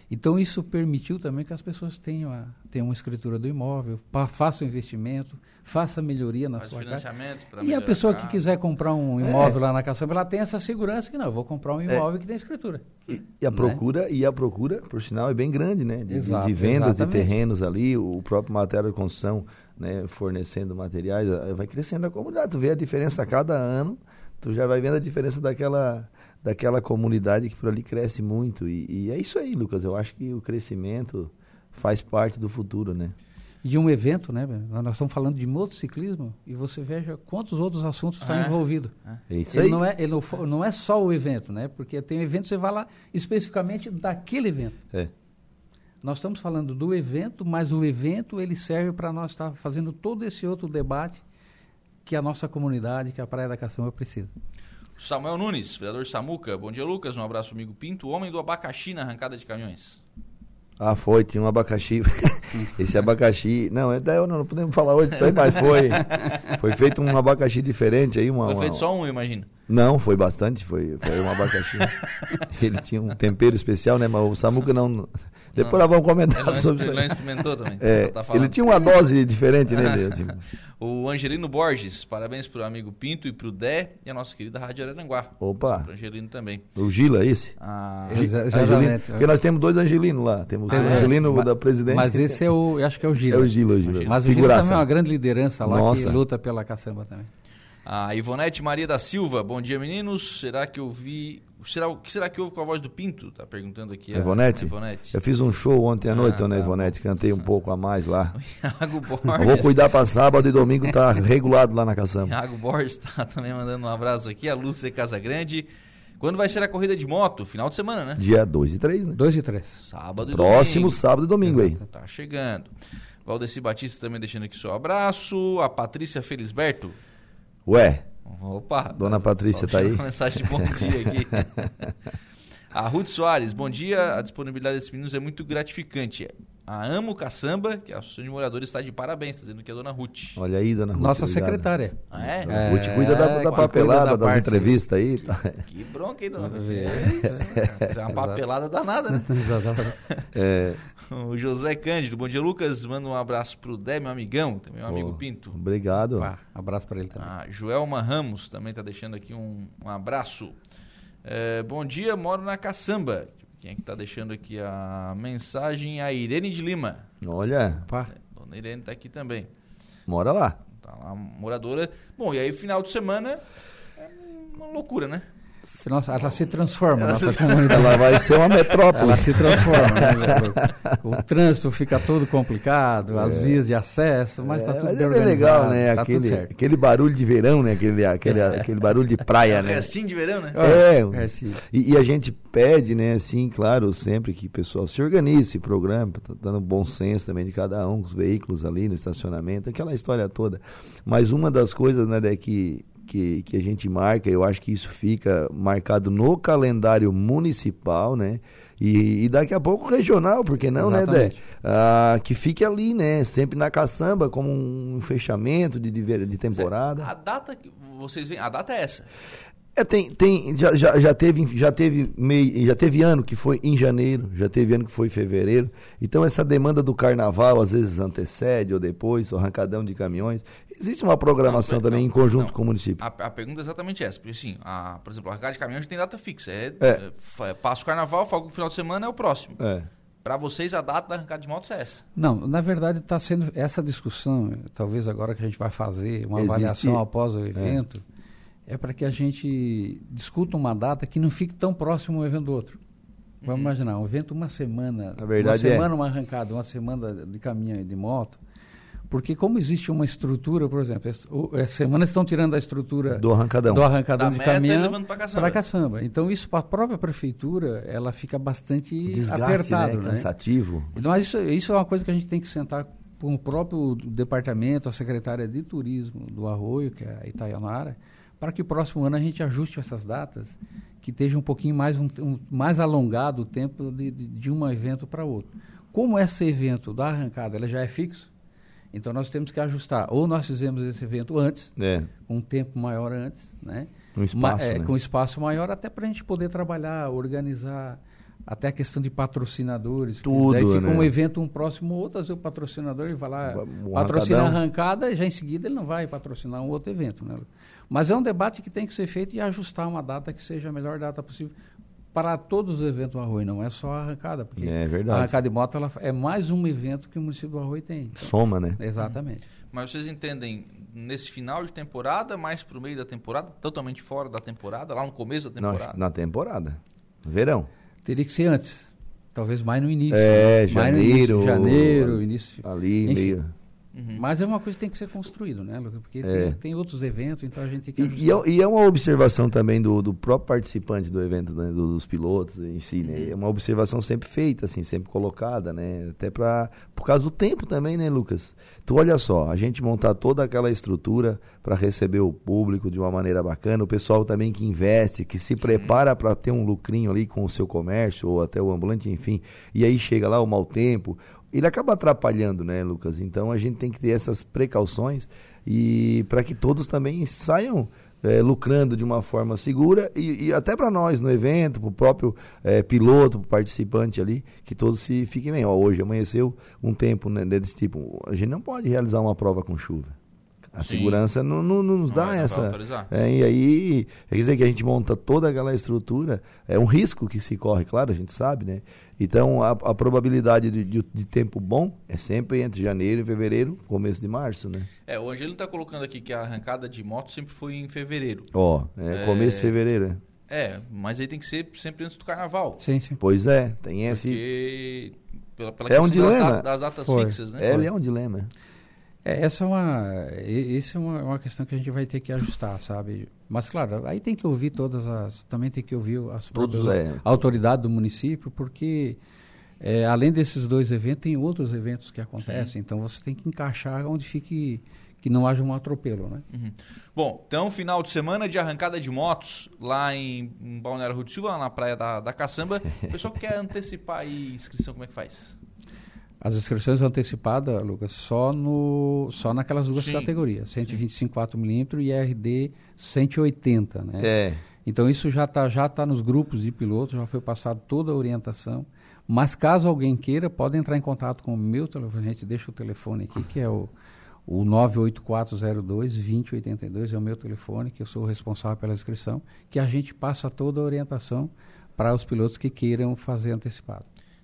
Então, isso permitiu também que as pessoas tenham, a, tenham uma escritura do imóvel, façam investimento, faça melhoria na Faz sua casa. E a pessoa que quiser comprar um imóvel é. lá na Caçamba, ela tem essa segurança que não, eu vou comprar um é. imóvel é. que tem escritura. E, e a né? procura, e a procura, por sinal, é bem grande, né? De, Exato, de vendas exatamente. de terrenos ali, o próprio material de construção, né, fornecendo materiais, eh, vai crescendo a comunidade. Tu vê a diferença a cada ano, tu já vai vendo a diferença daquela daquela comunidade que por ali cresce muito. E, e, é isso aí, Lucas. Eu acho que o crescimento faz parte do futuro, né? de um evento, né? Nós estamos falando de motociclismo e você veja quantos outros assuntos estão É. envolvidos. É isso Ele aí. não é, ele não, não é só o evento, né? Porque tem evento você vai lá especificamente daquele evento. É. Nós estamos falando do evento, mas o evento ele serve para nós estar fazendo todo esse outro debate que a nossa comunidade, que a Praia da Caçamba precisa. Samuel Nunes, vereador Samuca. Bom dia, Lucas. Um abraço, amigo Pinto. O homem do abacaxi na arrancada de caminhões. Ah, foi, tinha um abacaxi. *laughs* Esse abacaxi. Não, é daí não, não podemos falar hoje disso aí, mas foi. Foi feito um abacaxi diferente aí. Uma, Foi uma- feito só um, eu imagino. Não, foi bastante, foi, foi um abacaxi. *laughs* Ele tinha um tempero especial, né? Mas o Samuca não. Depois nós vamos comentar Ele sobre ele isso. experimentou também. É, Tá falando. ele tinha uma dose diferente nele, assim. *laughs* O Angelino Borges, parabéns pro amigo Pinto e pro Dé e a nossa querida Rádio Araranguá. Opa. Pro Angelino também. O Gila, esse? Ah, Ele- Já- já- Angelino, porque nós temos dois Angelinos lá. Temos o É, Angelino ma- da presidente. Mas esse é o, eu acho que é o Gila. É o Gila, o Gila. Mas o Gila Figuraça. também é uma grande liderança lá Nossa. que luta pela caçamba também. a Ivonete Maria da Silva, bom dia meninos. Será que eu vi. Será, o que será que houve com a voz do Pinto? Tá perguntando aqui a Ivonete? a Ivonete. Eu fiz um show ontem à noite, Ah, dona tá. Ivonete, cantei um pouco a mais lá. *laughs* Iago Borges. vou cuidar pra sábado e domingo tá regulado lá na caçamba. Iago Borges tá *laughs* também mandando um abraço aqui. A Lúcia Casagrande. Quando vai ser a corrida de moto? Final de semana, né? Dia 2 e 3, né? Dois e três. Sábado e Próximo domingo. sábado e domingo aí. Tá chegando. Valdeci Batista também deixando aqui seu abraço. A Patrícia Felisberto. Ué, Opa. Dona Patrícia tá aí? *laughs* uma mensagem de bom *laughs* dia aqui. A Ruth Soares, bom dia. A disponibilidade desses meninos é muito gratificante. A Amo Caçamba, que é a Associação de Moradores, está de parabéns, está dizendo que é a Dona Ruth. olha aí, dona Ruth. Nossa secretária. Ah, é? Dona Ruth cuida da, É, da papelada, cuida da das entrevistas aí. tá? Que bronca, hein, Dona Ruth? Vê. É uma *laughs* papelada danada, né? Exatamente. É, *laughs* O José Cândido, bom dia, Lucas. Manda um abraço pro Dé, meu amigão, também um amigo Pinto. Obrigado. Pá, abraço para ele também. A Joelma Ramos também está deixando aqui um, um abraço. É, bom dia, moro na Caçamba. Quem é que está deixando aqui a mensagem? A Irene de Lima. Olha, Pá, Dona Irene está aqui também. mora lá. Tá lá, moradora. Bom, e aí final de semana é uma loucura, né? Se nossa, ela se transforma, Ela nossa se- *laughs* comunidade. Ela vai ser uma metrópole. Ela se transforma. né? o, *laughs* o trânsito fica todo complicado, as vias de acesso, mas está É, tudo mas bem é bem legal, né? Tá aquele, tudo certo. aquele barulho de verão, né? Aquele, aquele, *laughs* aquele barulho de praia, o né? restinho de verão, né? É, É, sim. E, e a gente pede, né, assim, claro, sempre que o pessoal se organize, esse programa, tá dando bom senso também de cada um, com os veículos ali no estacionamento, aquela história toda. Mas uma das coisas, né, Dé, que, que, que a gente marca, eu acho que isso fica marcado no calendário municipal, né? E, e daqui a pouco regional, porque não, né, Dé? Exatamente. Ah, que fique ali, né? Sempre na caçamba, como um fechamento de, de, temporada. A data que vocês veem, a data é essa. É, tem, tem, já, já, já teve, já teve mei, já teve ano que foi em janeiro, já teve ano que foi em fevereiro. Então essa demanda do carnaval às vezes antecede ou depois, o arrancadão de caminhões. Existe uma programação Não, também não, em conjunto não. com o município. A, a pergunta é exatamente essa. Porque, assim, a, por exemplo, a arrancada de caminhões tem data fixa. É, É. é, passa o carnaval, folga o final de semana, é o próximo. É. Para vocês, a data da arrancada de motos é essa. Não, na verdade está sendo essa discussão, talvez agora que a gente vai fazer uma Existe- avaliação após o evento, é, para que a gente discuta uma data que não fique tão próximo um evento do outro. Vamos imaginar, um evento uma semana, Na verdade, uma é. semana uma arrancada, uma semana de caminhão e de moto, porque como existe uma estrutura, por exemplo, essa, semana estão tirando a estrutura Do arrancadão. do arrancadão Da de meta e caminhão levando pra caçamba. para caçamba. Então isso para a própria prefeitura, ela fica bastante Desgaste, apertado, né? né? Cansativo. Então, Mas isso, isso é uma coisa que a gente tem que sentar com o próprio departamento, a secretária de turismo do Arroio, que é a Itaianara, para que o próximo ano a gente ajuste essas datas, que esteja um pouquinho mais, um, um- mais alongado o tempo de, de, de um evento para outro. Como esse evento da arrancada ela já é fixo, então nós temos que ajustar. Ou nós fizemos esse evento antes, É. com um tempo maior antes, né? Um espaço, Ma- é, né? Com espaço maior, até para a gente poder trabalhar, organizar, até a questão de patrocinadores. Tudo, Daí fica né? um evento, um próximo outro, às vezes o patrocinador ele vai lá, O patrocina a arrancadão. arrancada e já em seguida ele não vai patrocinar um outro evento. Né? Mas é um debate que tem que ser feito e ajustar uma data que seja a melhor data possível para todos os eventos do Arroio, não é só a arrancada. Porque É a verdade. arrancada de moto ela é mais um evento que o município do Arroio tem. Então, Soma, né? exatamente. Mas vocês entendem nesse final de temporada, mais pro meio da temporada, totalmente fora da temporada, lá no começo da Não, temporada? na temporada. Verão. Teria que ser antes. Talvez mais no início. É, né? Mais no janeiro, início, janeiro, início. Ali, Enfim. meio. Uhum. Mas é uma coisa que tem que ser construído, né, Lucas? Porque É. tem, tem outros eventos, então a gente tem que E, e é, e é uma observação também do, do próprio participante do evento, né, do- dos pilotos em si, né? É uma observação sempre feita, assim, sempre colocada, né? Até pra, por causa do tempo também, né, Lucas? Tu olha só, a gente montar toda aquela estrutura para receber o público de uma maneira bacana, o pessoal também que investe, que se prepara para ter um lucrinho ali com o seu comércio ou até o ambulante, enfim, e aí chega lá o mau tempo, ele acaba atrapalhando, né, Lucas? Então a gente tem que ter essas precauções e para que todos também saiam eh, lucrando de uma forma segura e, e até para nós no evento, para o próprio eh, piloto, para o participante ali, que todos se fiquem bem. Ó, hoje amanheceu um tempo né, desse tipo, a gente não pode realizar uma prova com chuva. A Sim. segurança não, não- não nos Não dá essa. É, e aí, quer dizer que a gente monta toda aquela estrutura, é um risco que se corre, claro, a gente sabe, né? Então, a, a probabilidade de, de- de tempo bom é sempre entre janeiro e fevereiro, começo de março, né? É, o Angelino tá colocando aqui que a arrancada de moto sempre foi em fevereiro. Ó, é, começo de fevereiro, né? É, mas aí tem que ser sempre antes do carnaval. Sim, sim. Pois é, tem esse. Porque. Pela, pela É um questão das, dilema. da- das datas Foi. fixas, né? É, ele é um dilema. É, essa é uma, isso é uma, uma questão que a gente vai ter que ajustar, sabe? Mas claro, aí tem que ouvir todas as, também tem que ouvir as Todos, é. autoridades do município, porque é, além desses dois eventos tem outros eventos que acontecem, então você tem que encaixar onde fique que não haja um atropelo, né? Uhum. Bom, então final de semana de arrancada de motos lá em, Balneário Rio Silva, lá na praia da, da Caçamba. O pessoal que quer antecipar aí inscrição, como é que faz? As inscrições antecipadas, Lucas, só no só naquelas duas Sim. categorias, 125 4mm e RD 180, né? É. Então isso já está já tá nos grupos de pilotos, já foi passado toda a orientação. Mas caso alguém queira, pode entrar em contato com o meu telefone. A gente deixa o telefone aqui, que é o, o 98402-2082, é o meu telefone, que eu sou o responsável pela inscrição, que a gente passa toda a orientação para os pilotos que queiram fazer antecipado.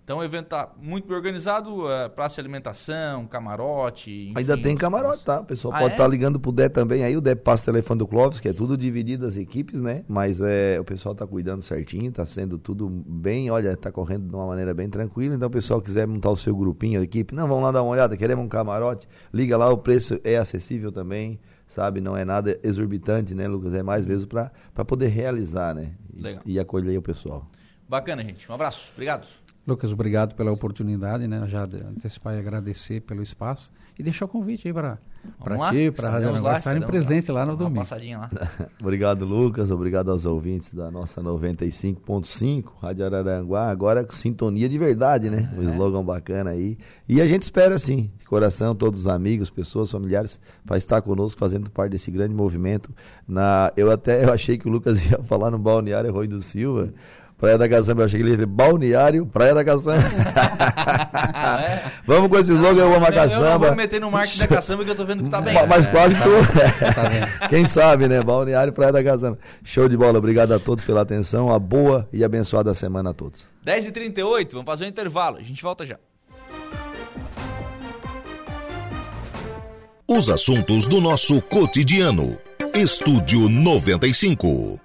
Então o evento tá muito bem organizado, é, praça de alimentação, camarote. enfim, Ainda tem camarote, tá? O pessoal Ah, pode é? estar ligando pro Dé também. Aí o Dé passa o telefone do Clóvis, que é tudo dividido as equipes, né? Mas é, o pessoal tá cuidando certinho, tá sendo tudo bem, olha, tá correndo de uma maneira bem tranquila. Então, o pessoal quiser montar o seu grupinho, a equipe, não, vamos lá dar uma olhada, queremos um camarote, liga lá, o preço é acessível também, sabe? Não é nada exorbitante, né, Lucas? É mais mesmo para poder realizar, né? E, Legal. e acolher o pessoal. Bacana, gente. Um abraço. Obrigado. Lucas, obrigado pela oportunidade, né? Já antecipar e agradecer pelo espaço. E deixar o convite aí para lá? ti, para a Rádio Aranguá estarem presentes lá no Uma domingo. passadinha lá. *laughs* Obrigado, Lucas. Obrigado aos ouvintes da nossa 95.5, Rádio Araranguá. Agora com sintonia de verdade, né? Um slogan bacana aí. E a gente espera, sim, de coração, todos os amigos, pessoas, familiares, para estar conosco, fazendo parte desse grande movimento. Na, eu até eu achei que o Lucas *laughs* ia falar no Balneário Rui do Silva. Praia da Caçamba, eu achei que ele ia dizer Balneário, Praia da Caçamba. *laughs* Vamos com esse slogan, eu amo a Eu- Eu caçamba. vou meter no marketing da caçamba que eu tô vendo que tá bem. Ma- Mas quase que tu. Tá? *laughs* Quem sabe, né? Balneário Praia da Caçamba. Show de bola. Obrigado a todos pela atenção. A boa e abençoada semana a todos. 10h38, vamos fazer um intervalo. A gente volta já. Os assuntos do nosso cotidiano. Estúdio 95.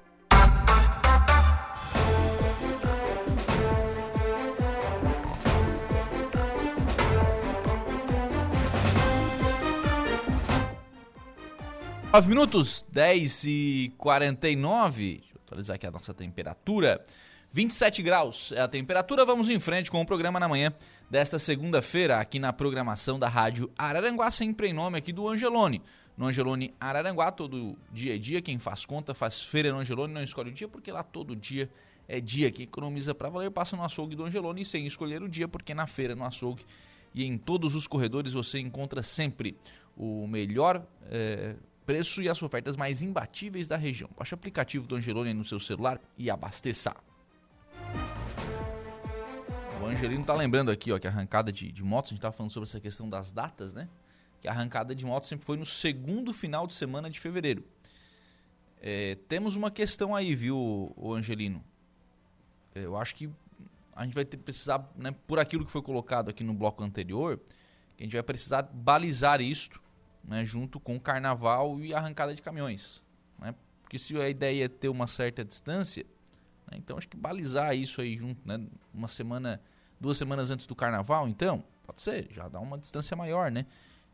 Nove minutos, 10 e 49. Deixa eu atualizar aqui a nossa temperatura. 27 graus é a temperatura. Vamos em frente com o programa na manhã desta segunda-feira, aqui na programação da Rádio Araranguá, sempre em nome aqui do Angelone. No Angelone Araranguá, todo dia é dia. Quem faz conta, faz feira no Angelone, não escolhe o dia, porque lá todo dia é dia. Quem economiza para valer, passa no açougue do Angelone sem escolher o dia, porque na feira, no açougue e em todos os corredores você encontra sempre o melhor eh, preço e as ofertas mais imbatíveis da região. Baixe o aplicativo do Angelone no seu celular e abasteça. O Angelino tá lembrando aqui, ó, que a arrancada de, de motos, a gente tava falando sobre essa questão das datas, né? Que a arrancada de motos sempre foi no segundo final de semana de fevereiro. É, temos uma questão aí, viu, o Angelino? É, Eu acho que a gente vai ter, precisar, né, por aquilo que foi colocado aqui no bloco anterior, a gente vai precisar balizar isto, né, junto com o carnaval e arrancada de caminhões. Né? Porque se a ideia é ter uma certa distância, né, então acho que balizar isso aí junto, né, uma semana duas semanas antes do carnaval, então? Pode ser, já dá uma distância maior, né?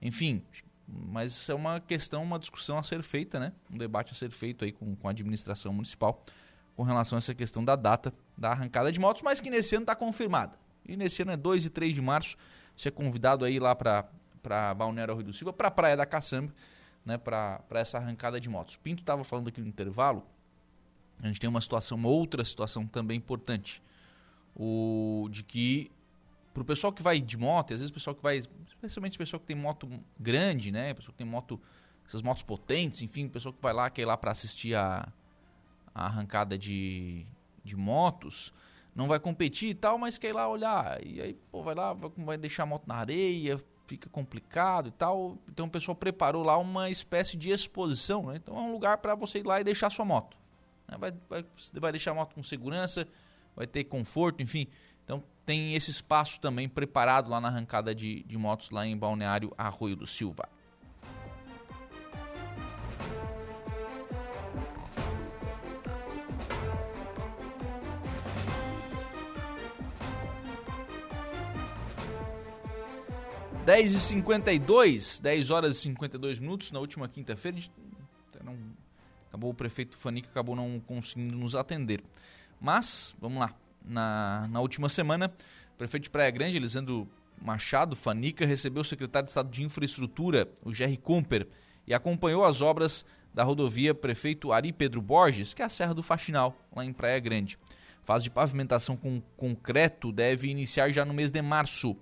Enfim, mas isso é uma questão, uma discussão a ser feita, né? Um debate a ser feito aí com, com a administração municipal com relação a essa questão da data da arrancada de motos, mas que nesse ano está confirmada. E nesse ano é 2 e 3 de março. Você é convidado aí lá para Balneário Rio do Silva, para a Praia da Caçamba, né? Para essa arrancada de motos. Pinto estava falando aqui no intervalo. A gente tem uma situação, uma outra situação também importante. O, de que para o pessoal que vai de moto, às vezes o pessoal que vai, especialmente o pessoal que tem moto grande, né? Pessoal que tem moto, essas motos potentes, enfim, o pessoal que vai lá, quer ir lá para assistir a, a arrancada de, de motos, não vai competir e tal, mas quer ir lá olhar. E aí, pô, vai lá, vai deixar a moto na areia, fica complicado e tal. Então o pessoal preparou lá uma espécie de exposição, né? Então é um lugar para você ir lá e deixar sua moto. Né? Vai, vai, você vai deixar a moto com segurança, vai ter conforto, enfim. Então tem esse espaço também preparado lá na arrancada de, de motos lá em Balneário Arroio do Silva. Dez e cinquenta e dois, 10 horas e 52 minutos, na última quinta-feira, não, acabou o prefeito Fanica acabou não conseguindo nos atender. Mas, vamos lá, na, na última semana, o prefeito de Praia Grande, Elisandro Machado Fanica, recebeu o secretário de Estado de Infraestrutura, o Jerry Kumper, e acompanhou as obras da rodovia Prefeito Ari Pedro Borges, que é a Serra do Faxinal, lá em Praia Grande. Fase de pavimentação com concreto deve iniciar já no mês de março.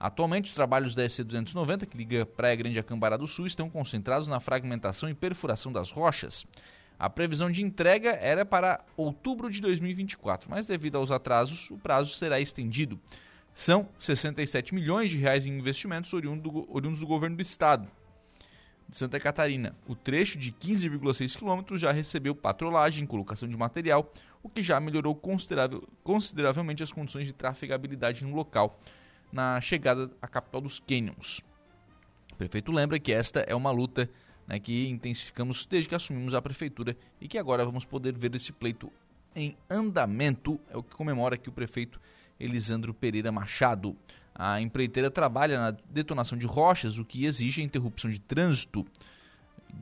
Atualmente, os trabalhos da EC 290, que liga Praia Grande a Cambará do Sul, estão concentrados na fragmentação e perfuração das rochas. A previsão de entrega era para outubro de 2024, mas devido aos atrasos, o prazo será estendido. São 67 milhões de reais em investimentos oriundos do, governo do estado de Santa Catarina. O trecho de 15,6 quilômetros já recebeu patrolagem, colocação de material, o que já melhorou consideravelmente as condições de trafegabilidade no local na chegada à capital dos Canyons. O prefeito lembra que esta é uma luta né, que intensificamos desde que assumimos a prefeitura e que agora vamos poder ver esse pleito em andamento, é o que comemora aqui o prefeito Elisandro Pereira Machado. A empreiteira trabalha na detonação de rochas, o que exige a interrupção de trânsito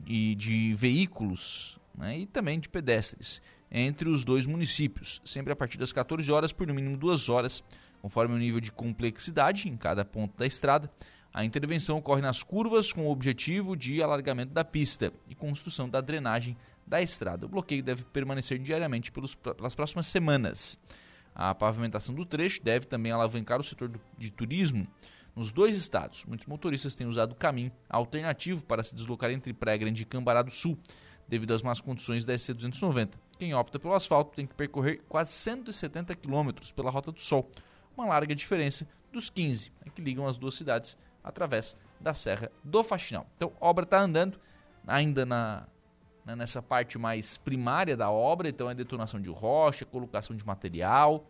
e de veículos né, e também de pedestres entre os dois municípios, sempre a partir das 14 horas por no mínimo duas horas, conforme o nível de complexidade em cada ponto da estrada. A intervenção ocorre nas curvas com o objetivo de alargamento da pista e construção da drenagem da estrada. O bloqueio deve permanecer diariamente pelos, pelas próximas semanas. A pavimentação do trecho deve também alavancar o setor do, de turismo nos dois estados. Muitos motoristas têm usado o caminho alternativo para se deslocar entre Praia Grande e Cambará do Sul, devido às más condições da SC 290. Quem opta pelo asfalto tem que percorrer quase 170 quilômetros pela Rota do Sol, uma larga diferença dos 15 né, que ligam as duas cidades através da Serra do Faxinal. Então, obra está andando ainda na, né, nessa parte mais primária da obra, então é detonação de rocha, colocação de material,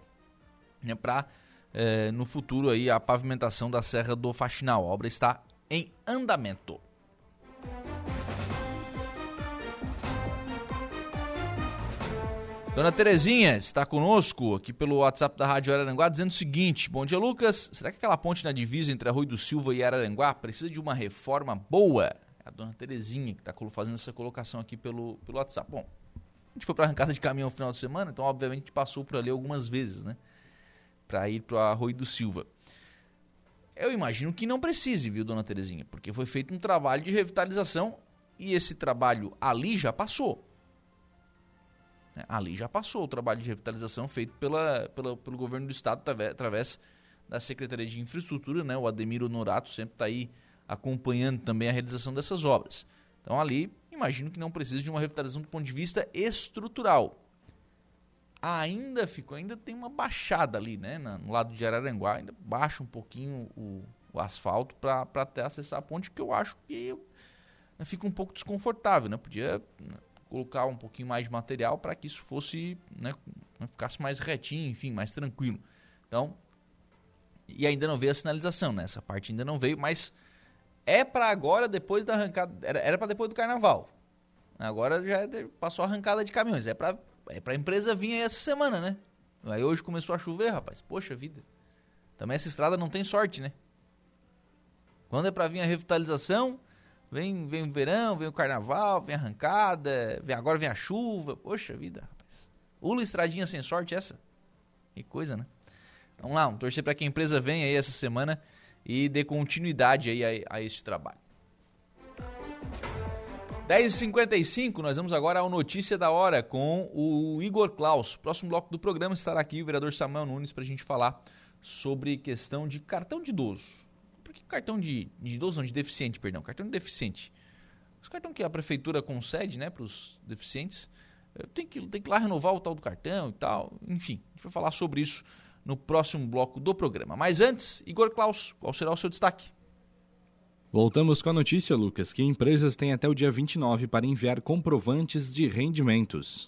né, para é, no futuro aí a pavimentação da Serra do Faxinal. A obra está em andamento. Dona Terezinha está conosco aqui pelo WhatsApp da Rádio Araranguá dizendo o seguinte: Bom dia, Lucas. Será que aquela ponte na divisa entre Arroio do Silva e Araranguá precisa de uma reforma boa? É a dona Terezinha que está fazendo essa colocação aqui pelo, pelo WhatsApp. Bom, a gente foi para arrancada de caminhão no final de semana, então obviamente a gente passou por ali algumas vezes, né? Para ir para Arroio do Silva. Eu imagino que não precise, viu, dona Terezinha? Porque foi feito um trabalho de revitalização e esse trabalho ali já passou. Né? Ali já passou o trabalho de revitalização feito pela, pela, pelo governo do estado através da Secretaria de Infraestrutura, né? O Ademir Honorato sempre está aí acompanhando também a realização dessas obras. Então ali, imagino que não precisa de uma revitalização do ponto de vista estrutural. Ainda ficou, ainda tem uma baixada ali, né? No lado de Araranguá, ainda baixa um pouquinho o, o asfalto para até acessar a ponte, que eu acho que né, fica um pouco desconfortável, né? Podia colocar um pouquinho mais de material para que isso fosse, né, né, ficasse mais retinho, enfim, mais tranquilo. Então, e ainda não veio a sinalização, né? Essa parte ainda não veio, mas é para agora, depois da arrancada, era para depois do carnaval. Agora já passou a arrancada de caminhões, é para é a empresa vir aí essa semana, né? Aí hoje começou a chover, rapaz. Poxa vida. Também essa estrada não tem sorte, né? Quando é para vir a revitalização, vem, vem o verão, vem o carnaval, vem a arrancada, vem, agora vem a chuva. Poxa vida, rapaz. Ula estradinha sem sorte essa. Que coisa, né? Vamos lá, vamos torcer para que a empresa venha aí essa semana e dê continuidade aí a, a este trabalho. 10h55, nós vamos agora ao Notícia da Hora com o Igor Klaus. Próximo bloco do programa estará aqui o vereador Samuel Nunes para a gente falar sobre questão de cartão de idoso. Que cartão de, de idoso, não, de deficiente, perdão, cartão de deficiente. Os cartões que a prefeitura concede né, para os deficientes, eh, tem que, tem que lá renovar o tal do cartão e tal. Enfim, a gente vai falar sobre isso no próximo bloco do programa. Mas antes, Igor Klaus, qual será o seu destaque? Voltamos com a notícia, Lucas, que empresas têm até o dia 29 para enviar comprovantes de rendimentos.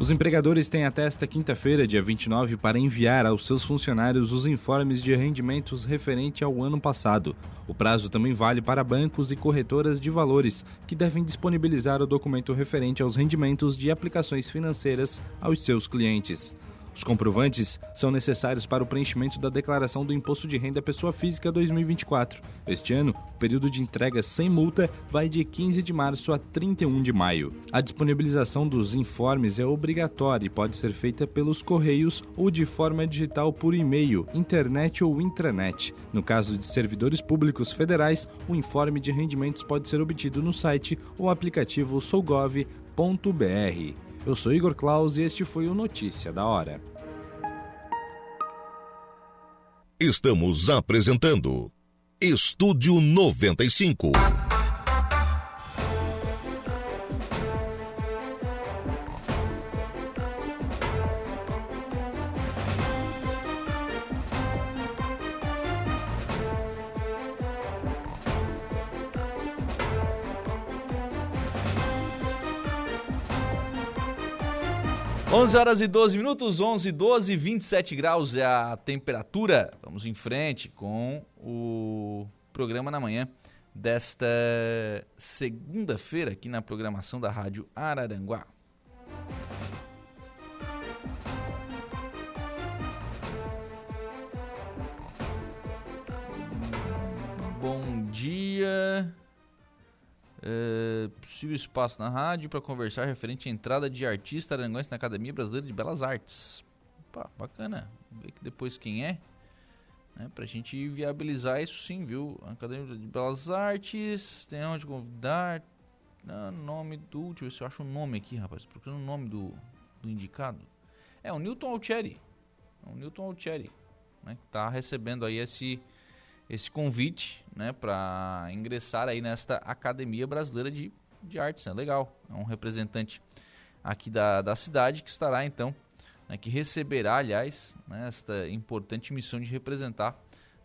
Os empregadores têm até esta quinta-feira, dia 29, para enviar aos seus funcionários os informes de rendimentos referente ao ano passado. O prazo também vale para bancos e corretoras de valores, que devem disponibilizar o documento referente aos rendimentos de aplicações financeiras aos seus clientes. Os comprovantes são necessários para o preenchimento da declaração do Imposto de Renda Pessoa Física 2024. Este ano, o período de entrega sem multa vai de 15 de março a 31 de maio. A disponibilização dos informes é obrigatória e pode ser feita pelos correios ou de forma digital por e-mail, internet ou intranet. No caso de servidores públicos federais, o informe de rendimentos pode ser obtido no site ou aplicativo sougov.br. Eu sou Igor Claus e este foi o Notícia da Hora. Estamos apresentando Estúdio 95. 11 horas e 12 minutos, 11, 12, 27 graus é a temperatura. Vamos em frente com o programa na manhã desta segunda-feira aqui na programação da Rádio Araranguá. Bom dia. É, possível espaço na rádio para conversar referente à entrada de artista aranguense na Academia Brasileira de Belas Artes. Opa, bacana. Ver que depois quem é. Né, para a gente viabilizar isso sim, viu? Academia de Belas Artes, tem onde convidar. Ah, nome do. Deixa eu ver se eu acho o nome aqui, rapaz. Procurando o nome do, do indicado. É o Newton Altieri. É o Newton Altieri. Né, que está recebendo aí esse esse convite né, para ingressar aí nesta Academia Brasileira de, de Artes. Né? Legal, é um representante aqui da, da cidade que estará então, né, que receberá, aliás, né, esta importante missão de representar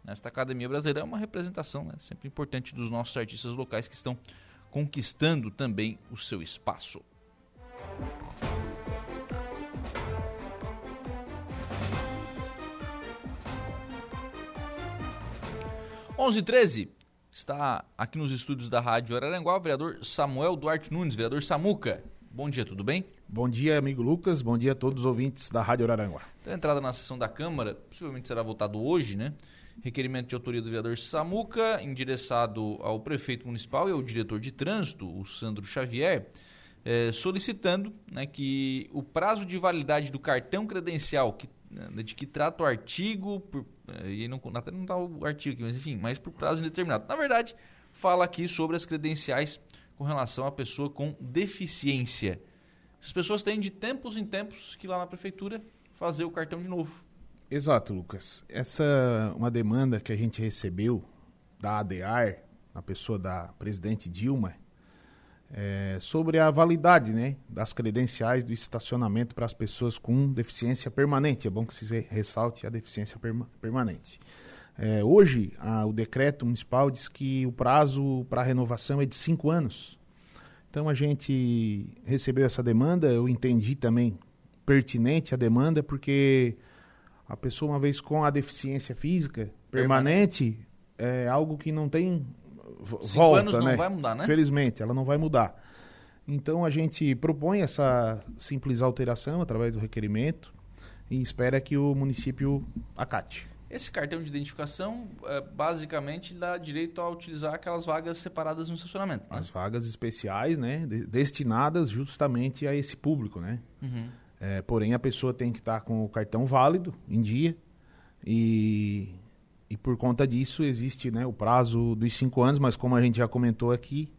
nesta Academia Brasileira. É uma representação né, sempre importante dos nossos artistas locais que estão conquistando também o seu espaço. 11 13 está aqui nos estúdios da Rádio Araranguá o vereador Samuel Duarte Nunes, vereador Samuca. Bom dia, tudo bem? Bom dia, amigo Lucas. Bom dia a todos os ouvintes da Rádio Araranguá. Então, a entrada na sessão da Câmara, possivelmente será votado hoje, né? Requerimento de autoria do vereador Samuca, endereçado ao prefeito municipal e ao diretor de trânsito, o Sandro Xavier, eh, solicitando né, que o prazo de validade do cartão credencial que de que trata o artigo, por, eh, e não, até não está o artigo aqui, mas enfim, mas por prazo indeterminado. Na verdade, fala aqui sobre as credenciais com relação à pessoa com deficiência. As pessoas têm de tempos em tempos que ir lá na prefeitura fazer o cartão de novo. Exato, Lucas. Essa uma demanda que a gente recebeu da ADAR, na pessoa da presidente Dilma, é, sobre a validade né, das credenciais do estacionamento para as pessoas com deficiência permanente. É bom que se ressalte a deficiência perma permanente. É, hoje, a, o decreto municipal diz que o prazo para renovação é de cinco anos. Então a gente recebeu essa demanda, eu entendi também pertinente a demanda, porque a pessoa, uma vez com a deficiência física permanente, é algo que não tem Cinco volta, anos não né? vai mudar, né? Felizmente, ela não vai mudar. Então a gente propõe essa simples alteração através do requerimento e espera que o município acate. Esse cartão de identificação, é, basicamente, dá direito a utilizar aquelas vagas separadas no estacionamento. né? As vagas especiais, né, de- destinadas justamente a esse público, né? Uhum. É, porém, a pessoa tem que estar com o cartão válido em dia e, e por conta disso existe né, o prazo dos cinco anos, mas como a gente já comentou aqui,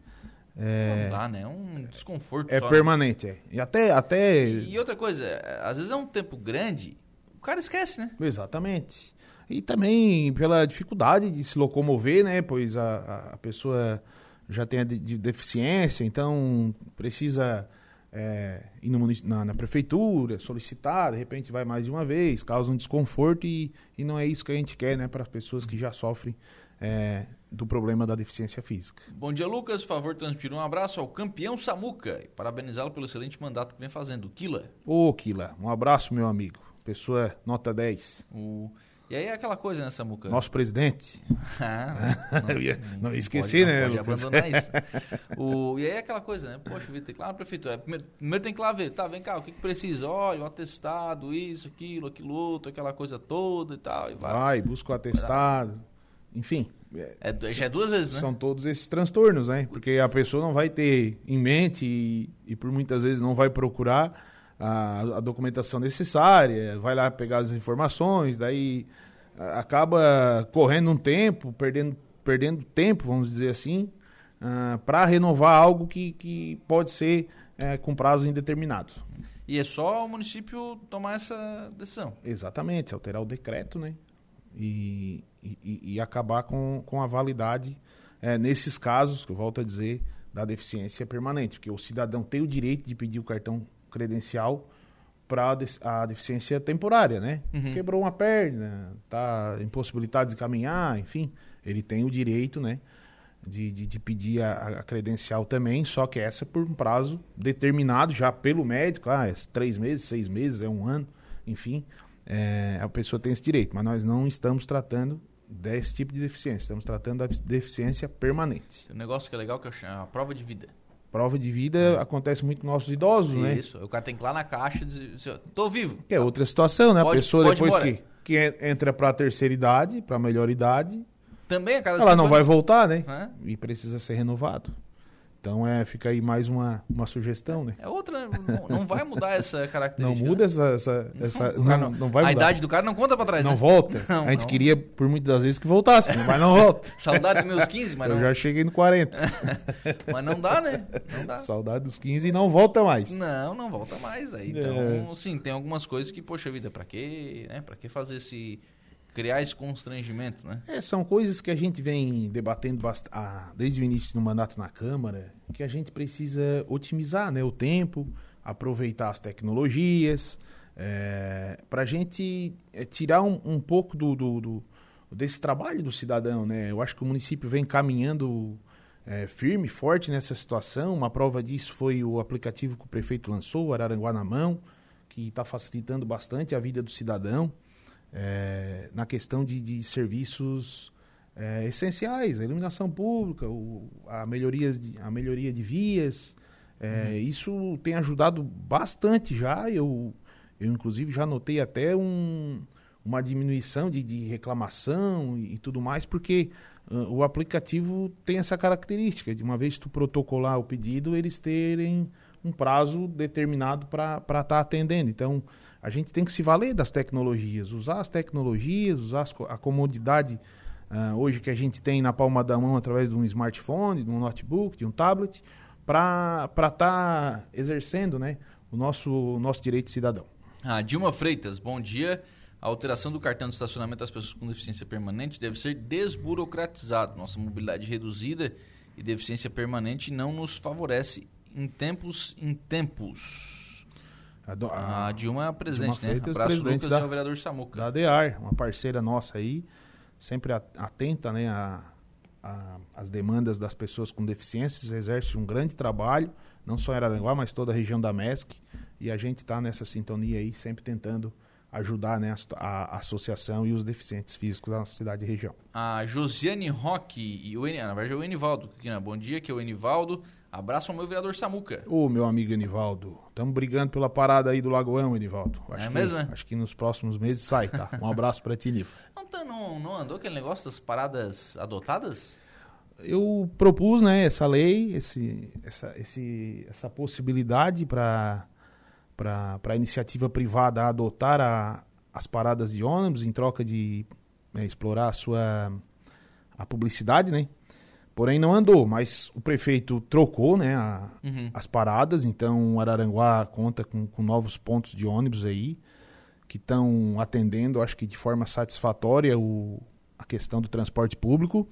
é, Não dá, né? É um desconforto é só, né? permanente. é. E até, até E outra coisa, é, às vezes é um tempo grande, o cara esquece, né? Exatamente. E também pela dificuldade de se locomover, né? Pois a, a- a pessoa já tem a de, de deficiência, então precisa é, munici- na, na prefeitura, solicitar, de repente vai mais de uma vez, causa um desconforto e, e não é isso que a gente quer, né? Para as pessoas que já sofrem é, do problema da deficiência física. Bom dia, Lucas. Por favor, transmitir um abraço ao campeão Samuca e parabenizá-lo pelo excelente mandato que vem fazendo. Kila. Ô, Kila, um abraço, meu amigo. Pessoa nota 10. O... E aí é aquela coisa, né, Samuca? Nosso presidente. *laughs* Ah, *laughs* Eu ia- não ia pode- esquecer, não né, Pode abandonar isso. *laughs* O, e aí é aquela coisa, né? Poxa, vida, tem que lá na prefeitura. Primeiro, primeiro tem que lá ver, tá, vem cá, o que, que precisa? Olha, o atestado, isso, aquilo, aquilo outro, aquela coisa toda e tal. E vai. Vai, busca o atestado. Enfim, é, É, já é duas vezes, né? São todos esses transtornos, né? Porque a pessoa não vai ter em mente e, e por muitas vezes não vai procurar a, a documentação necessária, vai lá pegar as informações, daí acaba correndo um tempo, perdendo, perdendo tempo, vamos dizer assim, para renovar algo que, que pode ser é, com prazo indeterminado. E é só o município tomar essa decisão. Exatamente, alterar o decreto, né? E, e, e acabar com, com a validade é, nesses casos, que eu volto a dizer, da deficiência permanente. Porque o cidadão tem o direito de pedir o cartão credencial para a deficiência temporária, né? Quebrou uma perna, está impossibilitado de caminhar, enfim, ele tem o direito, né? De, de, de pedir a, a credencial também, só que essa por um prazo determinado já pelo médico, ah, é três meses, seis meses, é um ano, enfim, é, a pessoa tem esse direito, mas nós não estamos tratando desse tipo de deficiência, estamos tratando da deficiência permanente. Tem um negócio que é legal que eu chamo a prova de vida. Prova de vida acontece muito com nossos idosos, né? Isso. O cara tem que ir lá na caixa e dizer, tô vivo. Que é outra situação, né? Pode- a pessoa depois embora. que, que en- entra para a terceira idade, para a melhor idade, Também a cada ela não vai anos, voltar, né? né? E precisa ser renovado. Então é, fica aí mais uma, uma sugestão, né? É outra, não, não vai mudar essa *laughs* Não característica. muda né? essa. essa, essa O cara não, não vai a mudar. idade do cara não conta pra trás, não né? volta. *laughs* Não, a gente não. queria, por muitas das vezes, que voltasse, né? mas não volta. *laughs* Saudade dos meus 15, mas Eu não, já cheguei no 40. mas não dá, né? Não dá. Saudade dos 15 e não volta mais. Não, não volta mais aí. Então, sim, tem algumas coisas que, poxa vida, pra quê, né? Pra que fazer esse criar esse constrangimento, né? É, são coisas que a gente vem debatendo bast- ah, desde o início do mandato na Câmara, que a gente precisa otimizar né, o tempo, aproveitar as tecnologias, para a gente é, tirar um, um pouco do, do- do- desse trabalho do cidadão. Né? Eu acho que o município vem caminhando é, firme, forte nessa situação. Uma prova disso foi o aplicativo que o prefeito lançou, o Araranguá na Mão, que está facilitando bastante a vida do cidadão é, na questão de, de serviços é, essenciais, a iluminação pública, o, a, melhorias de, a melhoria de vias. É, Isso tem ajudado bastante já. Eu, eu inclusive, já notei até um, uma diminuição de, de reclamação e, e tudo mais, porque ah, o aplicativo tem essa característica de uma vez que tu protocolar o pedido, eles terem um prazo determinado para estar atendendo. Então, a gente tem que se valer das tecnologias, usar as tecnologias, usar a comodidade ah, hoje que a gente tem na palma da mão através de um smartphone, de um notebook, de um tablet, para estar exercendo né, o nosso, nosso direito de cidadão. Ah, Dilma Freitas, bom dia. A alteração do cartão de estacionamento das pessoas com deficiência permanente deve ser desburocratizado. Nossa mobilidade reduzida e deficiência permanente não nos favorece em tempos em tempos. A, do- A, a- Dilma é a presidente, Dilma né? Freitas, Abraço, presidente Lucas, da- e ao vereador Samuca. da ADEAR, uma parceira nossa aí, sempre atenta né, a, a, as demandas das pessoas com deficiências, exerce um grande trabalho, não só em Araranguá, mas toda a região da MESC, e a gente está nessa sintonia aí, sempre tentando ajudar né, a, a, associação e os deficientes físicos da nossa cidade e região. A Josiane Roque e o, na verdade é o Enivaldo, aqui, né? bom dia, que é o Enivaldo, abraço ao meu vereador Samuca. Ô, meu amigo Enivaldo, estamos brigando pela parada aí do Lagoão, Enivaldo. Acho é que, mesmo, né? Acho que nos próximos meses sai, tá? Um abraço para ti, Nifa. *laughs* Não, tá, não, não andou aquele negócio das paradas adotadas? Eu propus, né, essa lei, esse, essa, esse, essa possibilidade para para a iniciativa privada adotar a, as paradas de ônibus em troca de né, explorar a sua a publicidade, né? Porém não andou, mas o prefeito trocou, né, a, uhum. as paradas, então Araranguá conta com, com novos pontos de ônibus aí que estão atendendo, acho que de forma satisfatória o, a questão do transporte público.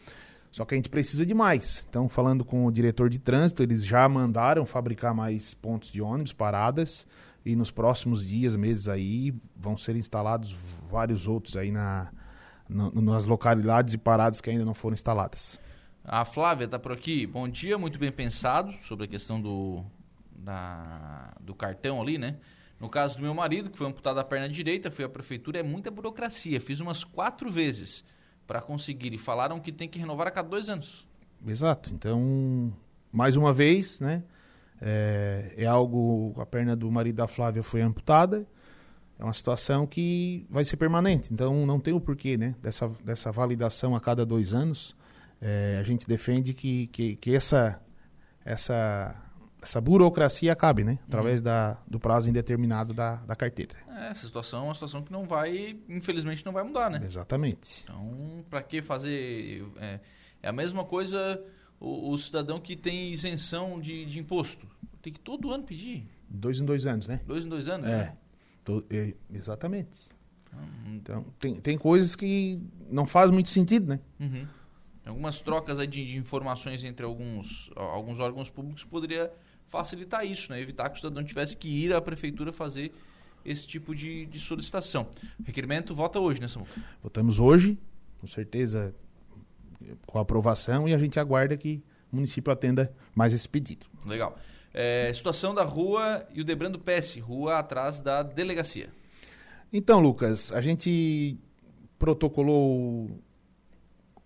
Só que a gente precisa de mais. Então, falando com o diretor de trânsito, eles já mandaram fabricar mais pontos de ônibus, paradas e nos próximos dias, meses aí, vão ser instalados vários outros aí na, no, nas localidades e paradas que ainda não foram instaladas. A Flávia está por aqui. Bom dia, muito bem pensado sobre a questão do, da, do cartão ali, né? No caso do meu marido, que foi amputado a perna direita, foi à prefeitura, é muita burocracia. Fiz umas quatro vezes para conseguir e falaram que tem que renovar a cada dois anos. Exato. Então, mais uma vez, né? É, é algo, a perna do marido da Flávia foi amputada, é uma situação que vai ser permanente, então não tem o porquê né, dessa, dessa validação a cada dois anos. É, a gente defende que, que, que, essa, essa, essa burocracia acabe, né? Através uhum. da, do prazo indeterminado da, da carteira. É, essa situação é uma situação que não vai, infelizmente, não vai mudar, né? Exatamente. Então, para que fazer... É, é a mesma coisa o, o cidadão que tem isenção de, de, imposto. Tem que todo ano pedir. Dois em dois anos, né? Dois em dois anos, é. né? To, é exatamente. Uhum. Então, tem, tem coisas que não faz muito sentido, né? Uhum. Algumas trocas de, de, informações entre alguns, alguns órgãos públicos poderia facilitar isso, né? Evitar que o cidadão tivesse que ir à prefeitura fazer esse tipo de, de solicitação. O requerimento vota hoje, né, Samuel? Votamos hoje, com certeza com aprovação e a gente aguarda que o município atenda mais esse pedido. Legal. É, situação da rua e o Debrando PS, rua atrás da delegacia. Então, Lucas, a gente protocolou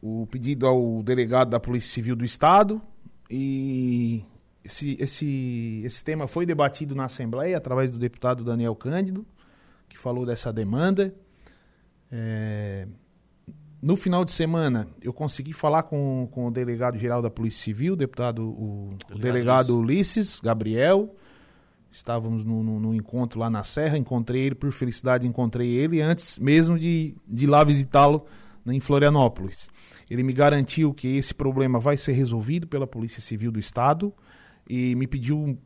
o pedido ao delegado da Polícia Civil do Estado e esse, esse, esse tema foi debatido na Assembleia através do deputado Daniel Cândido, que falou dessa demanda. É, no final de semana, eu consegui falar com, com o delegado-geral da Polícia Civil, deputado, o delegado, o delegado Ulisses Gabriel. Estávamos no, no, no, encontro lá na Serra, encontrei ele, por felicidade encontrei ele antes mesmo de, de lá visitá-lo em Florianópolis. Ele me garantiu que esse problema vai ser resolvido pela Polícia Civil do Estado e me pediu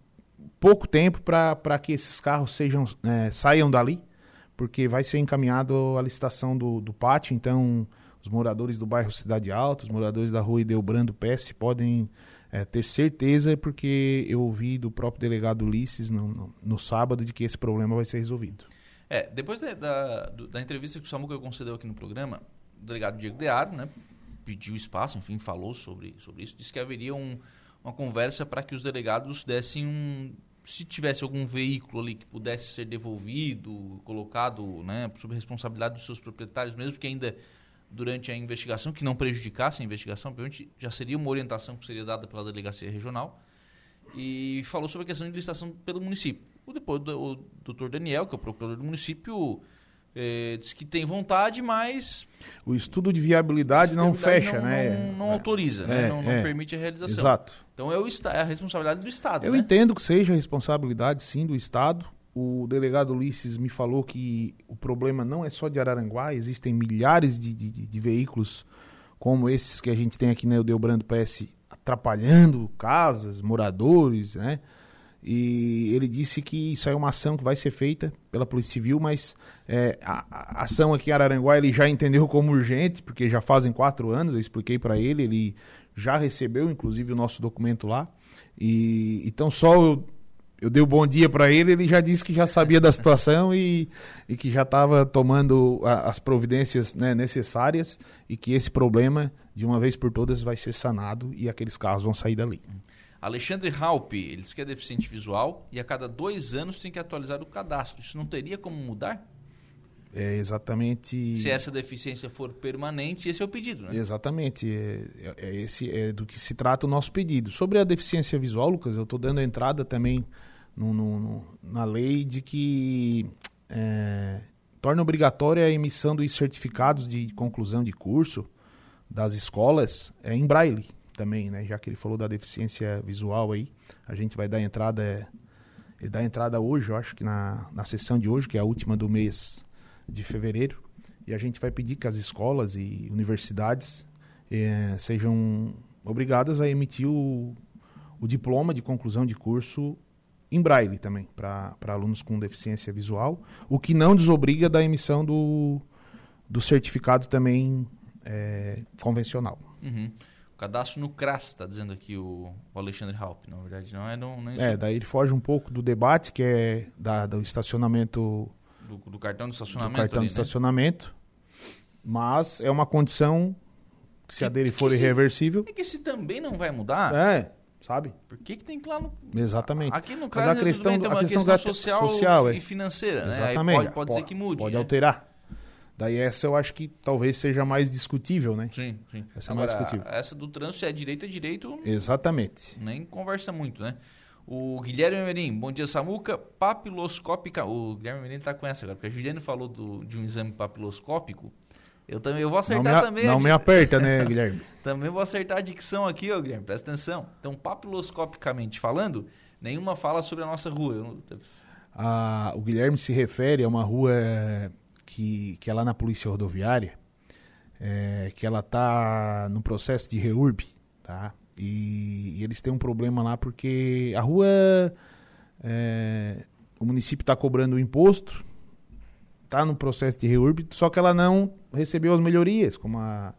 pouco tempo para que esses carros sejam, é, saiam dali, porque vai ser encaminhado a licitação do, do pátio, então os moradores do bairro Cidade Alta, os moradores da rua Ideobrando PS podem é, ter certeza, porque eu ouvi do próprio delegado Ulisses no, no, no, sábado de que esse problema vai ser resolvido. É, depois da, da, da entrevista que o Samuca concedeu aqui no programa, delegado Diego Dearo, né, pediu espaço, enfim, falou sobre, sobre isso, disse que haveria um, uma conversa para que os delegados dessem um. Se tivesse algum veículo ali que pudesse ser devolvido, colocado né, sob responsabilidade dos seus proprietários, mesmo que ainda durante a investigação, que não prejudicasse a investigação, já seria uma orientação que seria dada pela delegacia regional, e falou sobre a questão de licitação pelo município. Depois, o doutor Daniel, que é o procurador do município, é, diz que tem vontade, mas. O estudo de viabilidade, não fecha, não, né? Não, não é, autoriza, né? é, não, não é. permite a realização. Exato. Então é, o, é a responsabilidade do Estado. Eu né? entendo que seja a responsabilidade, sim, do Estado o delegado Ulisses me falou que o problema não é só de Araranguá, existem milhares de, de, de veículos como esses que a gente tem aqui na Eudelbrando PS atrapalhando casas, moradores, né? E ele disse que isso é uma ação que vai ser feita pela Polícia Civil, mas é, a, a, ação aqui em Araranguá ele já entendeu como urgente, porque já fazem quatro anos, eu expliquei para ele, ele já recebeu inclusive o nosso documento lá. E então só eu eu dei o um bom dia para ele, ele já disse que já sabia da situação e, e que já estava tomando a, as providências né, necessárias e que esse problema, de uma vez por todas, vai ser sanado e aqueles carros vão sair dali. Alexandre Halpe, ele diz que é deficiente visual e a cada dois anos tem que atualizar o cadastro. Isso não teria como mudar? É exatamente. Se essa deficiência for permanente, esse é o pedido, né? Exatamente. É, é, é esse é do que se trata o nosso pedido. Sobre a deficiência visual, Lucas, eu estou dando entrada também no, no, no, na lei de que é, torna obrigatória a emissão dos certificados de conclusão de curso das escolas é, em braille também, né? Já que ele falou da deficiência visual aí, a gente vai dar entrada. É, ele dá entrada hoje, eu acho que na, na sessão de hoje, que é a última do mês de fevereiro, e a gente vai pedir que as escolas e universidades eh, sejam obrigadas a emitir o, o diploma de conclusão de curso em braille também, para alunos com deficiência visual, o que não desobriga da emissão do, do certificado também é, convencional. Uhum. Cadastro no CRAS, está dizendo aqui o, o Alexandre Halp, na verdade, não é... Não, não é, é, daí ele foge um pouco do debate, que é da, do estacionamento do, do cartão de estacionamento. Do cartão ali, de né? estacionamento. Mas é uma condição que se que, a dele for irreversível. É que se também não vai mudar. É, sabe? Por que, que tem que ir lá no. Exatamente. Aqui no caso, Mas a questão, tem uma a questão, questão social, social é. e financeira, né? Exatamente. Pode, pode, ser que mude. Pode né? alterar. Daí essa eu acho que talvez seja mais discutível, né? Sim, sim. Essa Agora, é mais discutível. Essa do trânsito é direito, é direito. Exatamente. Nem conversa muito, né? O Guilherme Merim, bom dia Samuca, papiloscópica. O Guilherme Merim tá com essa agora, porque a Juliane falou do, de um exame papiloscópico. Eu também eu vou acertar não também. Não me aperta, né, *laughs* Guilherme? também vou acertar a dicção aqui, ó, Guilherme, presta atenção. Então, papiloscopicamente falando, nenhuma fala sobre a nossa rua. Eu... Ah, o Guilherme se refere a uma rua que, que é lá na Polícia Rodoviária, é, que ela tá no processo de reurb, tá? E, e, eles têm um problema lá porque a rua. É, o município está cobrando o imposto, está no processo de reurb, só que ela não recebeu as melhorias, como a,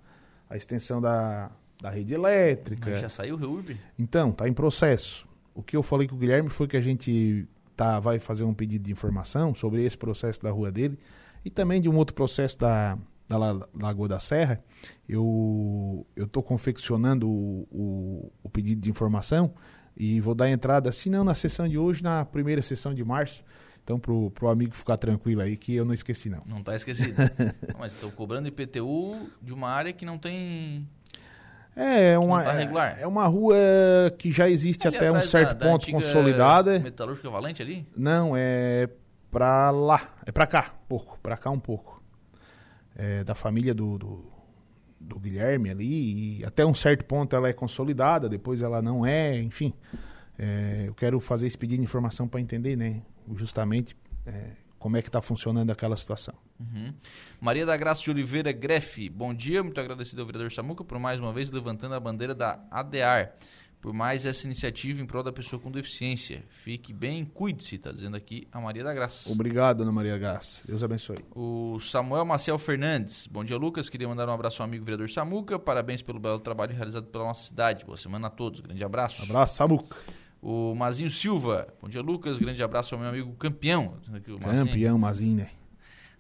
a extensão da, da rede elétrica. Mas já saiu o reurb? Então, está em processo. O que eu falei com o Guilherme foi que a gente tá, vai fazer um pedido de informação sobre esse processo da rua dele e também de um outro processo da, da Lagoa da Serra, eu estou confeccionando o, o, o, pedido de informação e vou dar entrada, se não na sessão de hoje, na primeira sessão de março. Então, pro, pro amigo ficar tranquilo aí, que eu não esqueci, não. Não está esquecido. *laughs* mas estou cobrando IPTU de uma área que não tem. É, é uma, tá é, é, uma rua que já existe ali até um certo da, ponto da consolidada. Metalúrgica Valente ali? Não, é para lá. É para cá, pouco. Para cá um pouco é, da família do, do, do, Guilherme ali, e até um certo ponto ela é consolidada, depois ela não é, enfim. É, eu quero fazer esse pedido de informação para entender, né, justamente é, como é que está funcionando aquela situação. Uhum. Maria da Graça de Oliveira Grefe, bom dia, muito agradecido ao vereador Samuca por mais uma vez levantando a bandeira da ADAR por mais essa iniciativa em prol da pessoa com deficiência. Fique bem, cuide-se, está dizendo aqui a Maria da Graça. Obrigado, Ana Maria Graça. Deus abençoe. O Samuel Maciel Fernandes. Bom dia, Lucas. Queria mandar um abraço ao amigo vereador Samuca. Parabéns pelo belo trabalho realizado pela nossa cidade. Boa semana a todos. Grande abraço. Abraço, Samuca. O Mazinho Silva. Bom dia, Lucas. Grande abraço ao meu amigo campeão. Campeão, Mazinho, né?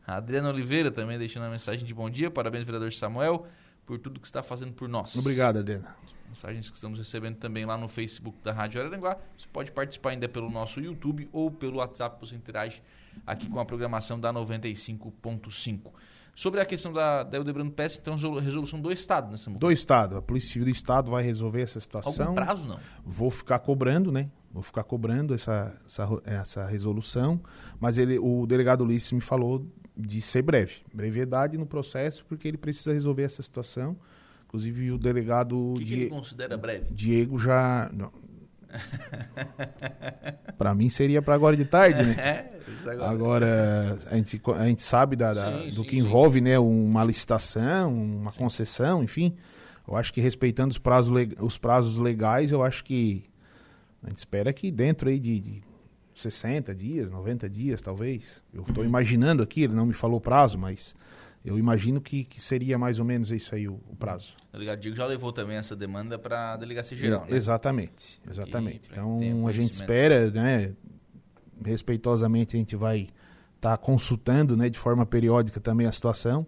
A Adriana Oliveira também deixando a mensagem de bom dia. Parabéns, vereador Samuel, por tudo que está fazendo por nós. Obrigado, Adriana mensagens que estamos recebendo também lá no Facebook da Rádio Araranguá. Você pode participar ainda pelo nosso YouTube ou pelo WhatsApp, você interage aqui com a programação da 95.5. Sobre a questão da, da Eudebrando Pest, então, resolução do Estado, né, Samuel? Do Estado. A Polícia Civil do Estado vai resolver essa situação. Algum prazo, não? Vou ficar cobrando, né? Vou ficar cobrando essa, essa, essa resolução, mas ele, o delegado Ulisses me falou de ser breve. Brevidade no processo, porque ele precisa resolver essa situação Inclusive o delegado. O que, que ele considera breve? Diego já. para mim seria para agora de tarde, né? *laughs* É, agora. agora. a gente, a gente sabe da, da sim, do sim, que envolve, sim. né? Uma licitação, uma concessão, enfim. Eu acho que respeitando os prazos, os prazos legais, eu acho que a gente espera que dentro aí de, de 60 dias, 90 dias, talvez. Eu estou uhum. imaginando aqui, ele não me falou prazo, mas Eu imagino que, que seria mais ou menos isso aí o, o prazo. O delegado Diego já levou também essa demanda para a Delegacia Geral, né? Exatamente, exatamente. Que- então a gente espera, né? Respeitosamente a gente vai estar consultando, né, de forma periódica também a situação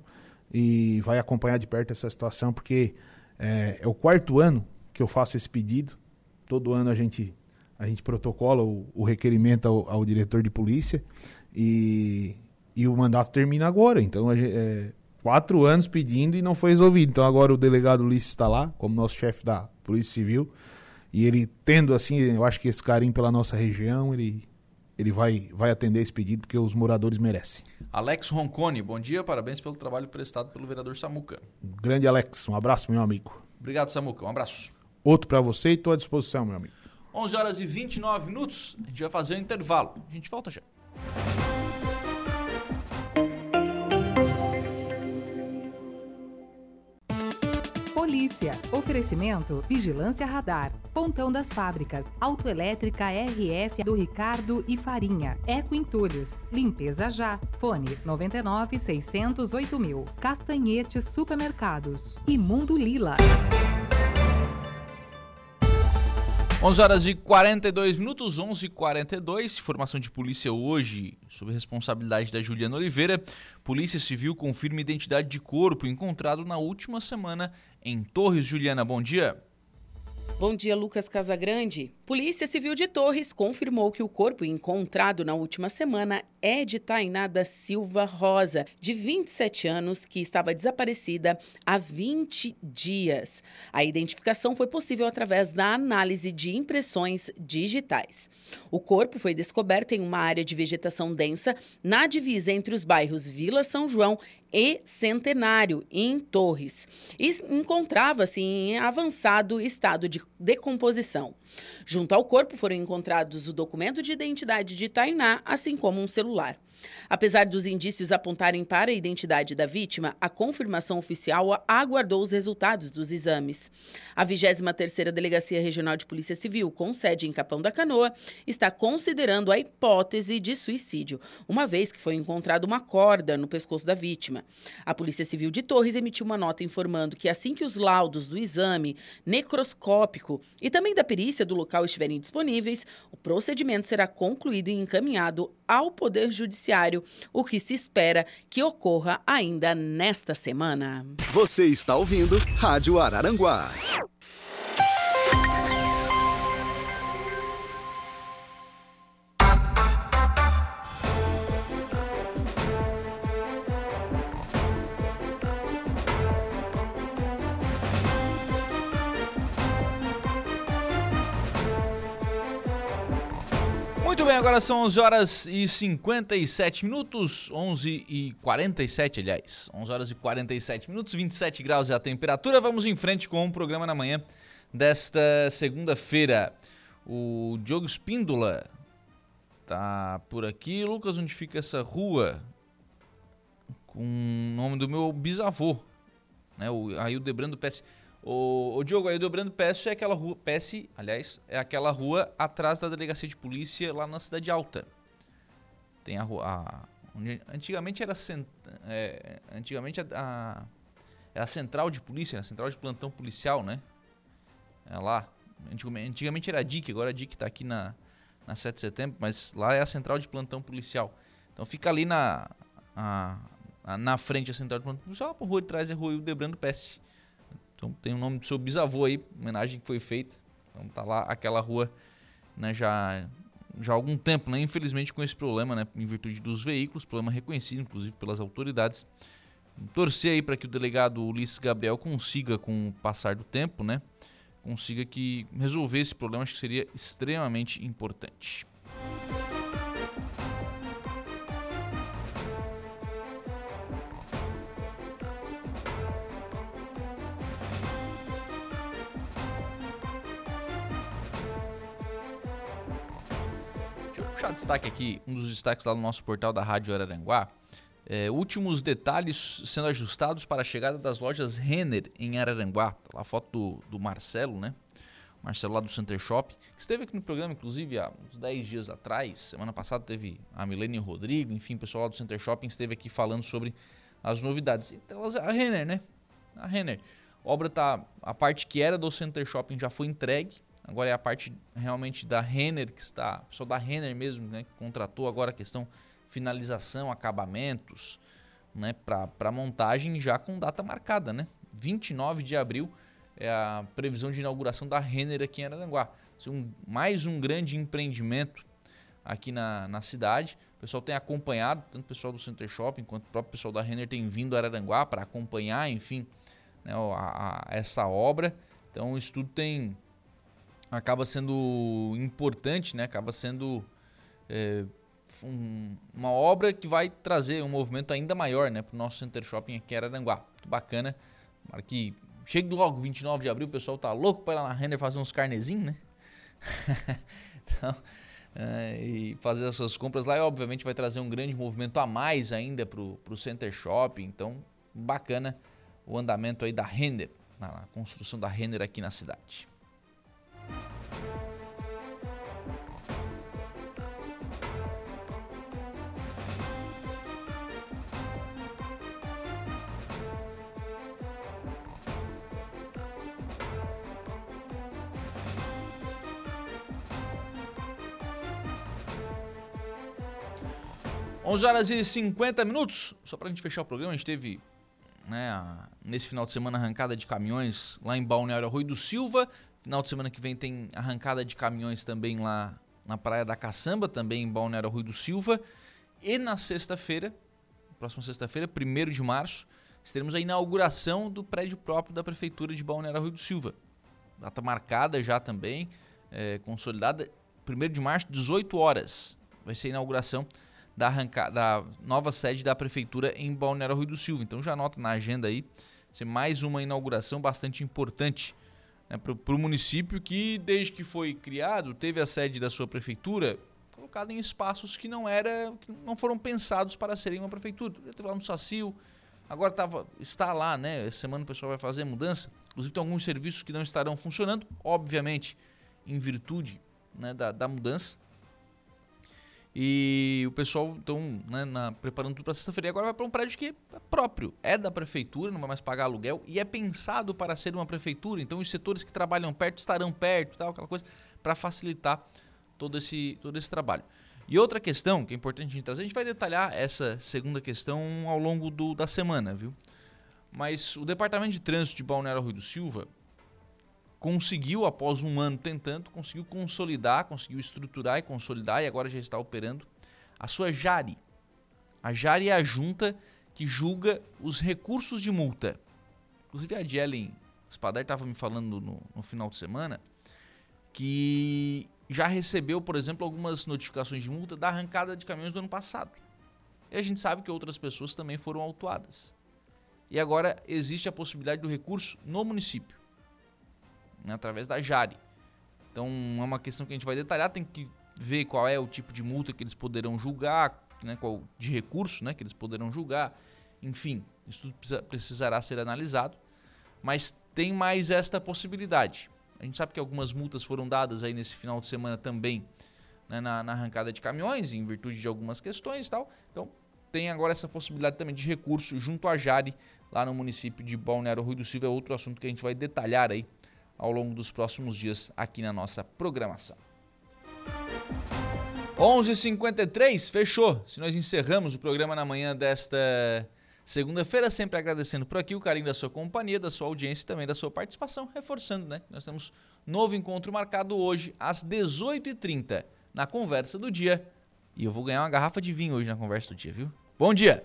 e vai acompanhar de perto essa situação porque é, é o quarto ano que eu faço esse pedido. Todo ano a gente a gente protocola o, o requerimento ao, ao diretor de polícia e, e o mandato termina agora. Então a gente, é, quatro anos pedindo e não foi resolvido. Então agora o delegado Ulisses está lá como nosso chefe da Polícia Civil e ele tendo assim, eu acho que esse carinho pela nossa região, ele ele vai vai atender esse pedido porque os moradores merecem. Alex Roncone, bom dia, parabéns pelo trabalho prestado pelo vereador Samuca. Grande Alex, um abraço meu amigo. Obrigado, Samuca, um abraço. Outro para você e estou à disposição, meu amigo. 11 horas e 29 minutos, a gente vai fazer um intervalo. A gente volta já. Polícia. Oferecimento Vigilância Radar. Pontão das Fábricas. Autoelétrica RF do Ricardo e Farinha. Eco Entulhos. Limpeza já. Fone 99 608 mil. Castanhetes Supermercados. E Mundo Lila. 11 horas e 42 minutos, 11 e 42 Informação de polícia hoje sob responsabilidade da Juliana Oliveira. Polícia Civil confirma identidade de corpo encontrado na última semana em Torres. Juliana, bom dia. Bom dia, Lucas Casagrande. Polícia Civil de Torres confirmou que o corpo encontrado na última semana é de Tainá da Silva Rosa, de 27 anos, que estava desaparecida há 20 dias. A identificação foi possível através da análise de impressões digitais. O corpo foi descoberto em uma área de vegetação densa na divisa entre os bairros Vila São João e Centenário, em Torres, e encontrava-se em avançado estado de decomposição. Junto ao corpo foram encontrados o documento de identidade de Tainá, assim como um celular. Apesar dos indícios apontarem para a identidade da vítima, a confirmação oficial aguardou os resultados dos exames. A 23ª Delegacia Regional de Polícia Civil, com sede em Capão da Canoa, está considerando a hipótese de suicídio, uma vez que foi encontrada uma corda no pescoço da vítima. A Polícia Civil de Torres emitiu uma nota informando que assim que os laudos do exame necroscópico e também da perícia do local estiverem disponíveis, o procedimento será concluído e encaminhado ao Poder Judiciário, o que se espera que ocorra ainda nesta semana. Você está ouvindo Rádio Araranguá. Agora são 11 horas e 57 minutos, 11 e 47, aliás. 11 horas e 47 minutos, 27 graus é a temperatura. Vamos em frente com o programa na manhã desta segunda-feira. O Diogo Espíndola tá por aqui. Lucas, onde fica essa rua? Com o nome do meu bisavô, né? O Aildebrando Pesce. O, o Diogo, Aildebrando Pesce é aquela rua, Pesce, aliás, é aquela rua atrás da delegacia de polícia lá na Cidade Alta. Tem a rua, a, onde antigamente era cent, é, antigamente a, a, é a central de polícia, a central de plantão policial, né? É lá. Antigamente, antigamente era a DIC, agora a DIC tá aqui na, na 7 de setembro, mas lá é a central de plantão policial. Então fica ali na, a, a- na frente a central de plantão policial, a rua de trás é a rua Ildebrando Pesce. Então tem o nome do seu bisavô aí, homenagem que foi feita. Então tá lá aquela rua, né, já, já há algum tempo, né, infelizmente com esse problema, né, em virtude dos veículos, problema reconhecido inclusive pelas autoridades. Torcer aí para que o delegado Ulisses Gabriel consiga, com o passar do tempo, né, consiga que resolver esse problema, acho que seria extremamente importante. Puxar destaque aqui, um dos destaques lá no nosso portal da Rádio Araranguá. É, últimos detalhes sendo ajustados para a chegada das lojas Renner em Araranguá. Tá lá a foto do, do Marcelo, né? Marcelo lá do Center Shop, que esteve aqui no programa, inclusive, há uns 10 dias atrás. Semana passada teve a Milene Rodrigo, enfim, o pessoal lá do Center Shopping esteve aqui falando sobre as novidades. Então, a Renner, né? A Renner. A obra tá. A parte que era do Center Shopping já foi entregue. Agora é a parte realmente da Renner que está. Só da Renner mesmo, né? Que contratou agora a questão finalização, acabamentos, né? Para montagem já com data marcada, né? 29 de abril é a previsão de inauguração da Renner aqui em Araranguá. Um, mais um grande empreendimento aqui na, na cidade. O pessoal tem acompanhado, tanto o pessoal do Center Shopping quanto o próprio pessoal da Renner tem vindo a Araranguá para acompanhar, enfim, né, a, a, essa obra. Então isso tudo tem acaba sendo importante, né? Acaba sendo é, um, uma obra que vai trazer um movimento ainda maior, né, para o nosso Center Shopping aqui em Araranguá. Muito bacana. Para que chegue logo 29 de abril, o pessoal tá louco para ir lá na Renner fazer uns carnezinhos, né? *laughs* então, é, e fazer as suas compras lá e obviamente vai trazer um grande movimento a mais ainda para o Center Shopping. Então, bacana o andamento aí da Renner, na construção da Renner aqui na cidade. 11 horas e 50 minutos. Só para a gente fechar o programa, a gente teve né, nesse final de semana arrancada de caminhões lá em Balneário Arroio do Silva. Final de semana que vem tem arrancada de caminhões também lá na Praia da Caçamba, também em Balneário Arroio do Silva. E na sexta-feira, próxima sexta-feira, 1 de março, teremos a inauguração do prédio próprio da Prefeitura de Balneário Arroio do Silva. Data marcada já também, é, consolidada. 1 de março, 18 horas, vai ser a inauguração da, arranca, da nova sede da prefeitura em Balneário Rui do Silva. Então já anota na agenda aí, ser mais uma inauguração bastante importante né, para o município que, desde que foi criado, teve a sede da sua prefeitura colocada em espaços que não era, que não foram pensados para serem uma prefeitura. Já teve lá no Sacil, agora tava, está lá, né? Essa semana o pessoal vai fazer mudança. Inclusive tem alguns serviços que não estarão funcionando, obviamente, em virtude né, da, da mudança. E o pessoal, então, né, na, preparando tudo para sexta-feira. E agora vai para um prédio que é próprio, é da prefeitura, não vai mais pagar aluguel e é pensado para ser uma prefeitura. Então, os setores que trabalham perto estarão perto, tal, aquela coisa, para facilitar todo esse, todo esse trabalho. E outra questão que é importante a gente trazer, a gente vai detalhar essa segunda questão ao longo do, da semana, viu? Mas o Departamento de Trânsito de Balneário Rui do Silva conseguiu, após um ano tentando, conseguiu consolidar, conseguiu estruturar e consolidar e agora já está operando a sua JARI. A JARI é a junta que julga os recursos de multa. Inclusive a Jelen Spadar estava me falando no, no final de semana que já recebeu, por exemplo, algumas notificações de multa da arrancada de caminhões do ano passado. E a gente sabe que outras pessoas também foram autuadas. E agora existe a possibilidade do recurso no município né, através da Jari. Então é uma questão que a gente vai detalhar, tem que ver qual é o tipo de multa que eles poderão julgar, né, qual de recurso né, que eles poderão julgar, enfim, isso tudo precisa, precisará ser analisado, mas tem mais esta possibilidade. A gente sabe que algumas multas foram dadas aí nesse final de semana também né, na, na, arrancada de caminhões, em virtude de algumas questões e tal. Então tem agora essa possibilidade também de recurso junto à Jari, lá no município de Balneário Rui do Silva, é outro assunto que a gente vai detalhar aí ao longo dos próximos dias aqui na nossa programação. 11:53 fechou. Se nós encerramos o programa na manhã desta segunda-feira, sempre agradecendo por aqui o carinho da sua companhia, da sua audiência e também da sua participação, reforçando, né? Nós temos novo encontro marcado hoje às 18h30 na conversa do dia. E eu vou ganhar uma garrafa de vinho hoje na conversa do dia, viu? Bom dia!